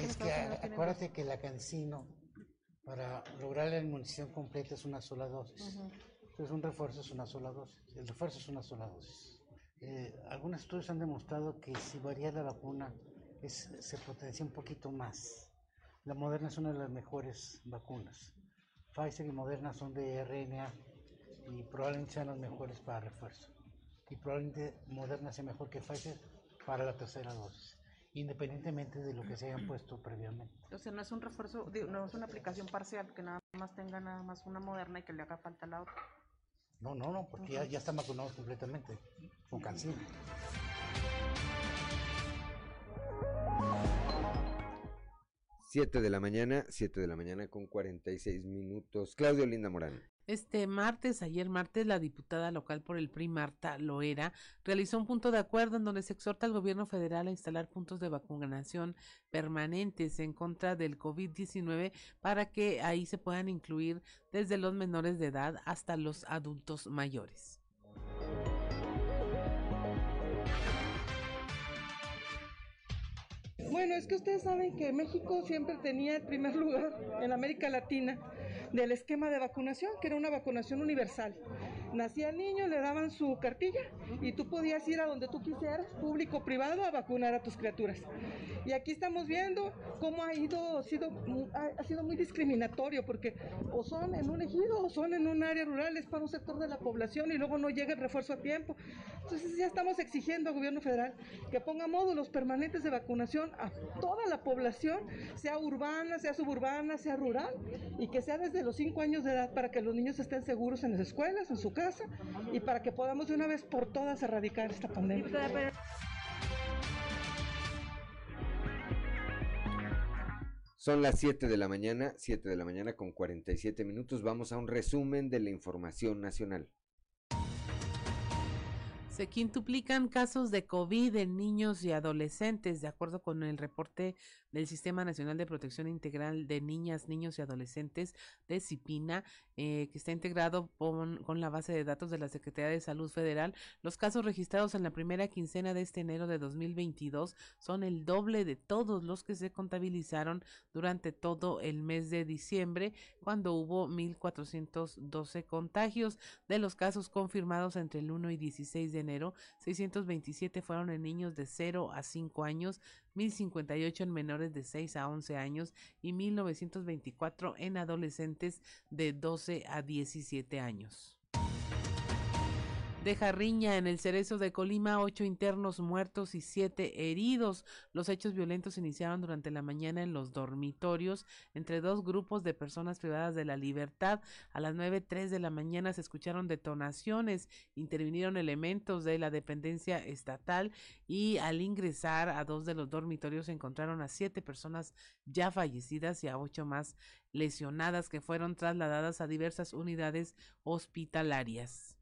Es que acuérdate que la cancino para lograr la inmunización completa es una sola dosis. Entonces un refuerzo es una sola dosis. El refuerzo es una sola dosis. Eh, algunos estudios han demostrado que si varía la vacuna es, se potencia un poquito más. La Moderna es una de las mejores vacunas. Pfizer y Moderna son de RNA y probablemente sean las mejores para refuerzo. Y probablemente Moderna sea mejor que Pfizer para la tercera dosis independientemente de lo que se hayan puesto previamente. O sea, no es un refuerzo, no es una aplicación parcial, que nada más tenga nada más una moderna y que le haga falta la otra. No, no, no, porque ya, ya están vacunados completamente con cancino. 7 de la mañana, 7 de la mañana con 46 minutos. Claudio Linda Morán. Este martes, ayer martes, la diputada local por el PRI, Marta Loera, realizó un punto de acuerdo en donde se exhorta al gobierno federal a instalar puntos de vacunación permanentes en contra del COVID-19 para que ahí se puedan incluir desde los menores de edad hasta los adultos mayores. Bueno, es que ustedes saben que México siempre tenía el primer lugar en América Latina del esquema de vacunación, que era una vacunación universal. Nacía el niño, le daban su cartilla y tú podías ir a donde tú quisieras, público, privado, a vacunar a tus criaturas. Y aquí estamos viendo cómo ha ido, sido, ha sido muy discriminatorio, porque o son en un ejido o son en un área rural, es para un sector de la población y luego no llega el refuerzo a tiempo. Entonces ya estamos exigiendo al gobierno federal que ponga módulos permanentes de vacunación a toda la población, sea urbana, sea suburbana, sea rural, y que sea desde los 5 años de edad para que los niños estén seguros en las escuelas, en su casa, y para que podamos de una vez por todas erradicar esta pandemia. Son las 7 de la mañana, 7 de la mañana con 47 minutos. Vamos a un resumen de la información nacional. Se quintuplican casos de COVID en niños y adolescentes, de acuerdo con el reporte del Sistema Nacional de Protección Integral de Niñas, Niños y Adolescentes de CIPINA, eh, que está integrado con, con, la base de datos de la Secretaría de Salud Federal. Los casos registrados en la primera quincena de este enero de 2022 son el doble de todos los que se contabilizaron durante todo el mes de diciembre, cuando hubo 1.412 contagios. De los casos confirmados entre el 1 y 16 de enero, 627 fueron en niños de 0 a 5 años, 1058 en menores de 6 a 11 años y 1924 en adolescentes de 12 a 17 años. Deja riña en el cerezo de Colima, ocho internos muertos y siete heridos. Los hechos violentos iniciaron durante la mañana en los dormitorios entre dos grupos de personas privadas de la libertad. A las nueve tres de la mañana se escucharon detonaciones, intervinieron elementos de la dependencia estatal y al ingresar a dos de los dormitorios se encontraron a siete personas ya fallecidas y a ocho más lesionadas que fueron trasladadas a diversas unidades hospitalarias.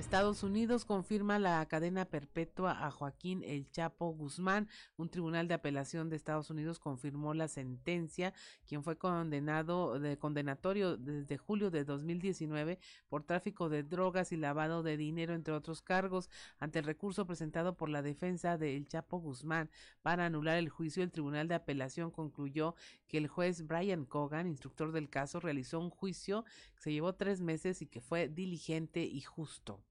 Estados Unidos confirma la cadena perpetua a Joaquín El Chapo Guzmán. Un tribunal de apelación de Estados Unidos confirmó la sentencia, quien fue condenado de condenatorio desde julio de 2019 por tráfico de drogas y lavado de dinero, entre otros cargos. Ante el recurso presentado por la defensa de El Chapo Guzmán para anular el juicio, el tribunal de apelación concluyó que el juez Brian Cogan, instructor del caso, realizó un juicio que se llevó tres meses y que fue diligente y justo.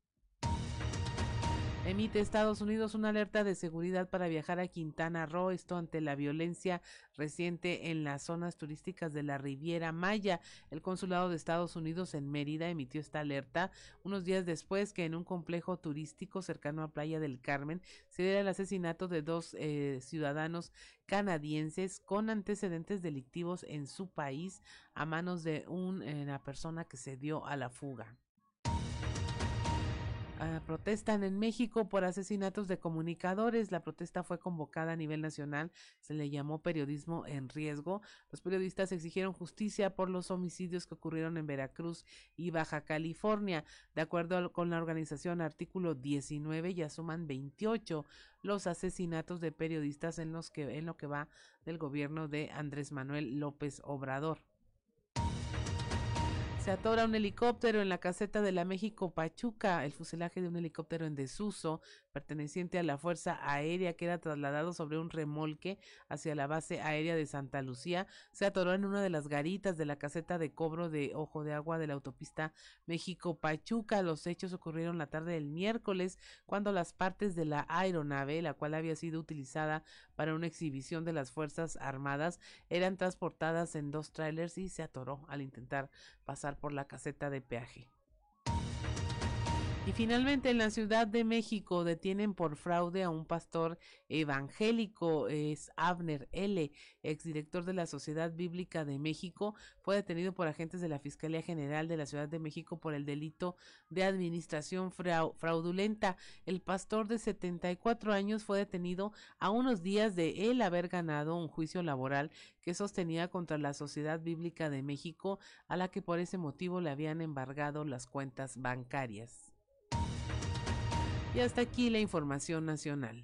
Emite Estados Unidos una alerta de seguridad para viajar a Quintana Roo, esto ante la violencia reciente en las zonas turísticas de la Riviera Maya. El consulado de Estados Unidos en Mérida emitió esta alerta unos días después que en un complejo turístico cercano a Playa del Carmen se diera el asesinato de dos eh, ciudadanos canadienses con antecedentes delictivos en su país a manos de una persona que se dio a la fuga. Uh, protestan en México por asesinatos de comunicadores. La protesta fue convocada a nivel nacional. Se le llamó periodismo en riesgo. Los periodistas exigieron justicia por los homicidios que ocurrieron en Veracruz y Baja California. De acuerdo con la organización Artículo 19, ya suman 28 los asesinatos de periodistas en los que en lo que va del gobierno de Andrés Manuel López Obrador. Se atora un helicóptero en la caseta de la México Pachuca, el fuselaje de un helicóptero en desuso perteneciente a la Fuerza Aérea que era trasladado sobre un remolque hacia la base aérea de Santa Lucía, se atoró en una de las garitas de la caseta de cobro de Ojo de Agua de la autopista México Pachuca. Los hechos ocurrieron la tarde del miércoles cuando las partes de la aeronave, la cual había sido utilizada para una exhibición de las Fuerzas Armadas, eran transportadas en dos trailers y se atoró al intentar pasar por la caseta de peaje. Y finalmente en la Ciudad de México detienen por fraude a un pastor evangélico, es Abner L., exdirector de la Sociedad Bíblica de México, fue detenido por agentes de la Fiscalía General de la Ciudad de México por el delito de administración fraudulenta. El pastor de 74 años fue detenido a unos días de él haber ganado un juicio laboral que sostenía contra la Sociedad Bíblica de México, a la que por ese motivo le habían embargado las cuentas bancarias. Y hasta aquí la información nacional.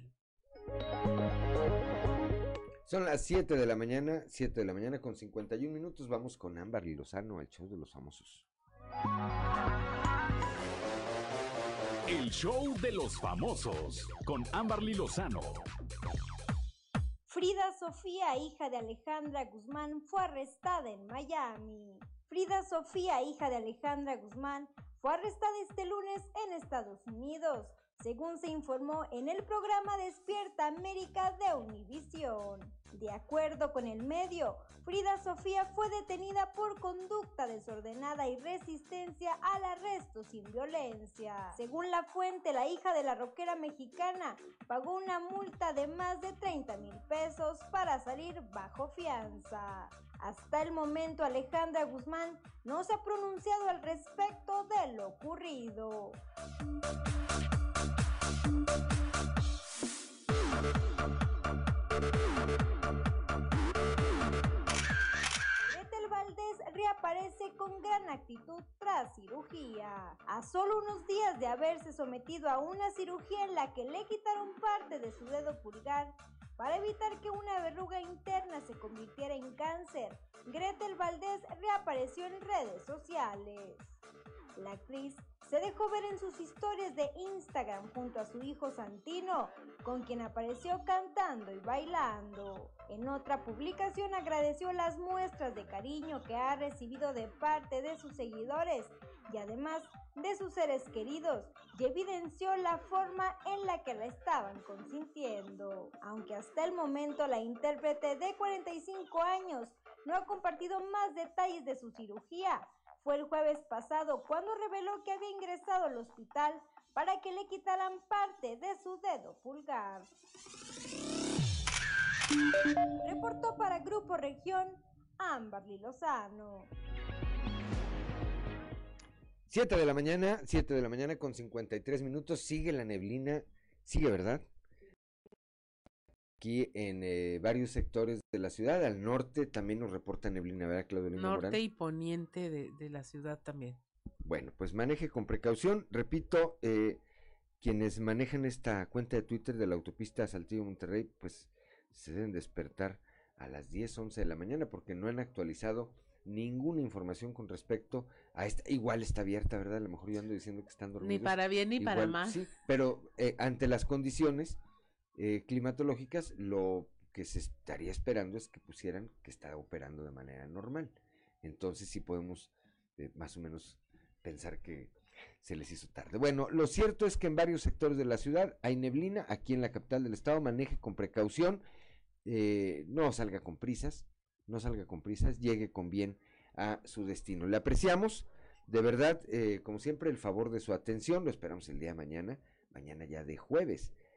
Son las 7 de la mañana, 7 de la mañana con 51 minutos. Vamos con Ámbar Lozano, el show de los famosos. El show de los famosos con Ámbar Lozano. Frida Sofía, hija de Alejandra Guzmán, fue arrestada en Miami. Frida Sofía, hija de Alejandra Guzmán, fue arrestada este lunes en Estados Unidos según se informó en el programa Despierta América de Univisión. De acuerdo con el medio, Frida Sofía fue detenida por conducta desordenada y resistencia al arresto sin violencia. Según la fuente, la hija de la rockera mexicana pagó una multa de más de 30 mil pesos para salir bajo fianza. Hasta el momento Alejandra Guzmán no se ha pronunciado al respecto de lo ocurrido reaparece con gran actitud tras cirugía. A solo unos días de haberse sometido a una cirugía en la que le quitaron parte de su dedo pulgar para evitar que una verruga interna se convirtiera en cáncer, Gretel Valdés reapareció en redes sociales. La actriz se dejó ver en sus historias de Instagram junto a su hijo Santino, con quien apareció cantando y bailando. En otra publicación agradeció las muestras de cariño que ha recibido de parte de sus seguidores y además de sus seres queridos y evidenció la forma en la que la estaban consintiendo. Aunque hasta el momento la intérprete de 45 años no ha compartido más detalles de su cirugía, fue el jueves pasado cuando reveló que había ingresado al hospital para que le quitaran parte de su dedo pulgar. Reportó para Grupo Región Amberly Lozano. 7 de la mañana, 7 de la mañana con 53 minutos, sigue la neblina, sigue, ¿verdad? Aquí en eh, varios sectores de la ciudad, al norte también nos reporta neblina, ¿verdad, Claudio Norte Morán? y poniente de, de la ciudad también. Bueno, pues maneje con precaución. Repito, eh, quienes manejan esta cuenta de Twitter de la autopista Saltillo Monterrey, pues se deben despertar a las 10, 11 de la mañana porque no han actualizado ninguna información con respecto a esta. Igual está abierta, ¿verdad? A lo mejor yo ando diciendo que están dormidos. Ni para bien ni para mal. Sí, pero eh, ante las condiciones eh, climatológicas, lo que se estaría esperando es que pusieran que está operando de manera normal. Entonces sí podemos eh, más o menos pensar que se les hizo tarde. Bueno, lo cierto es que en varios sectores de la ciudad hay neblina, aquí en la capital del estado, maneje con precaución, eh, no salga con prisas, no salga con prisas, llegue con bien a su destino. Le apreciamos, de verdad, como siempre, el favor de su atención, lo esperamos el día de mañana, mañana ya de jueves,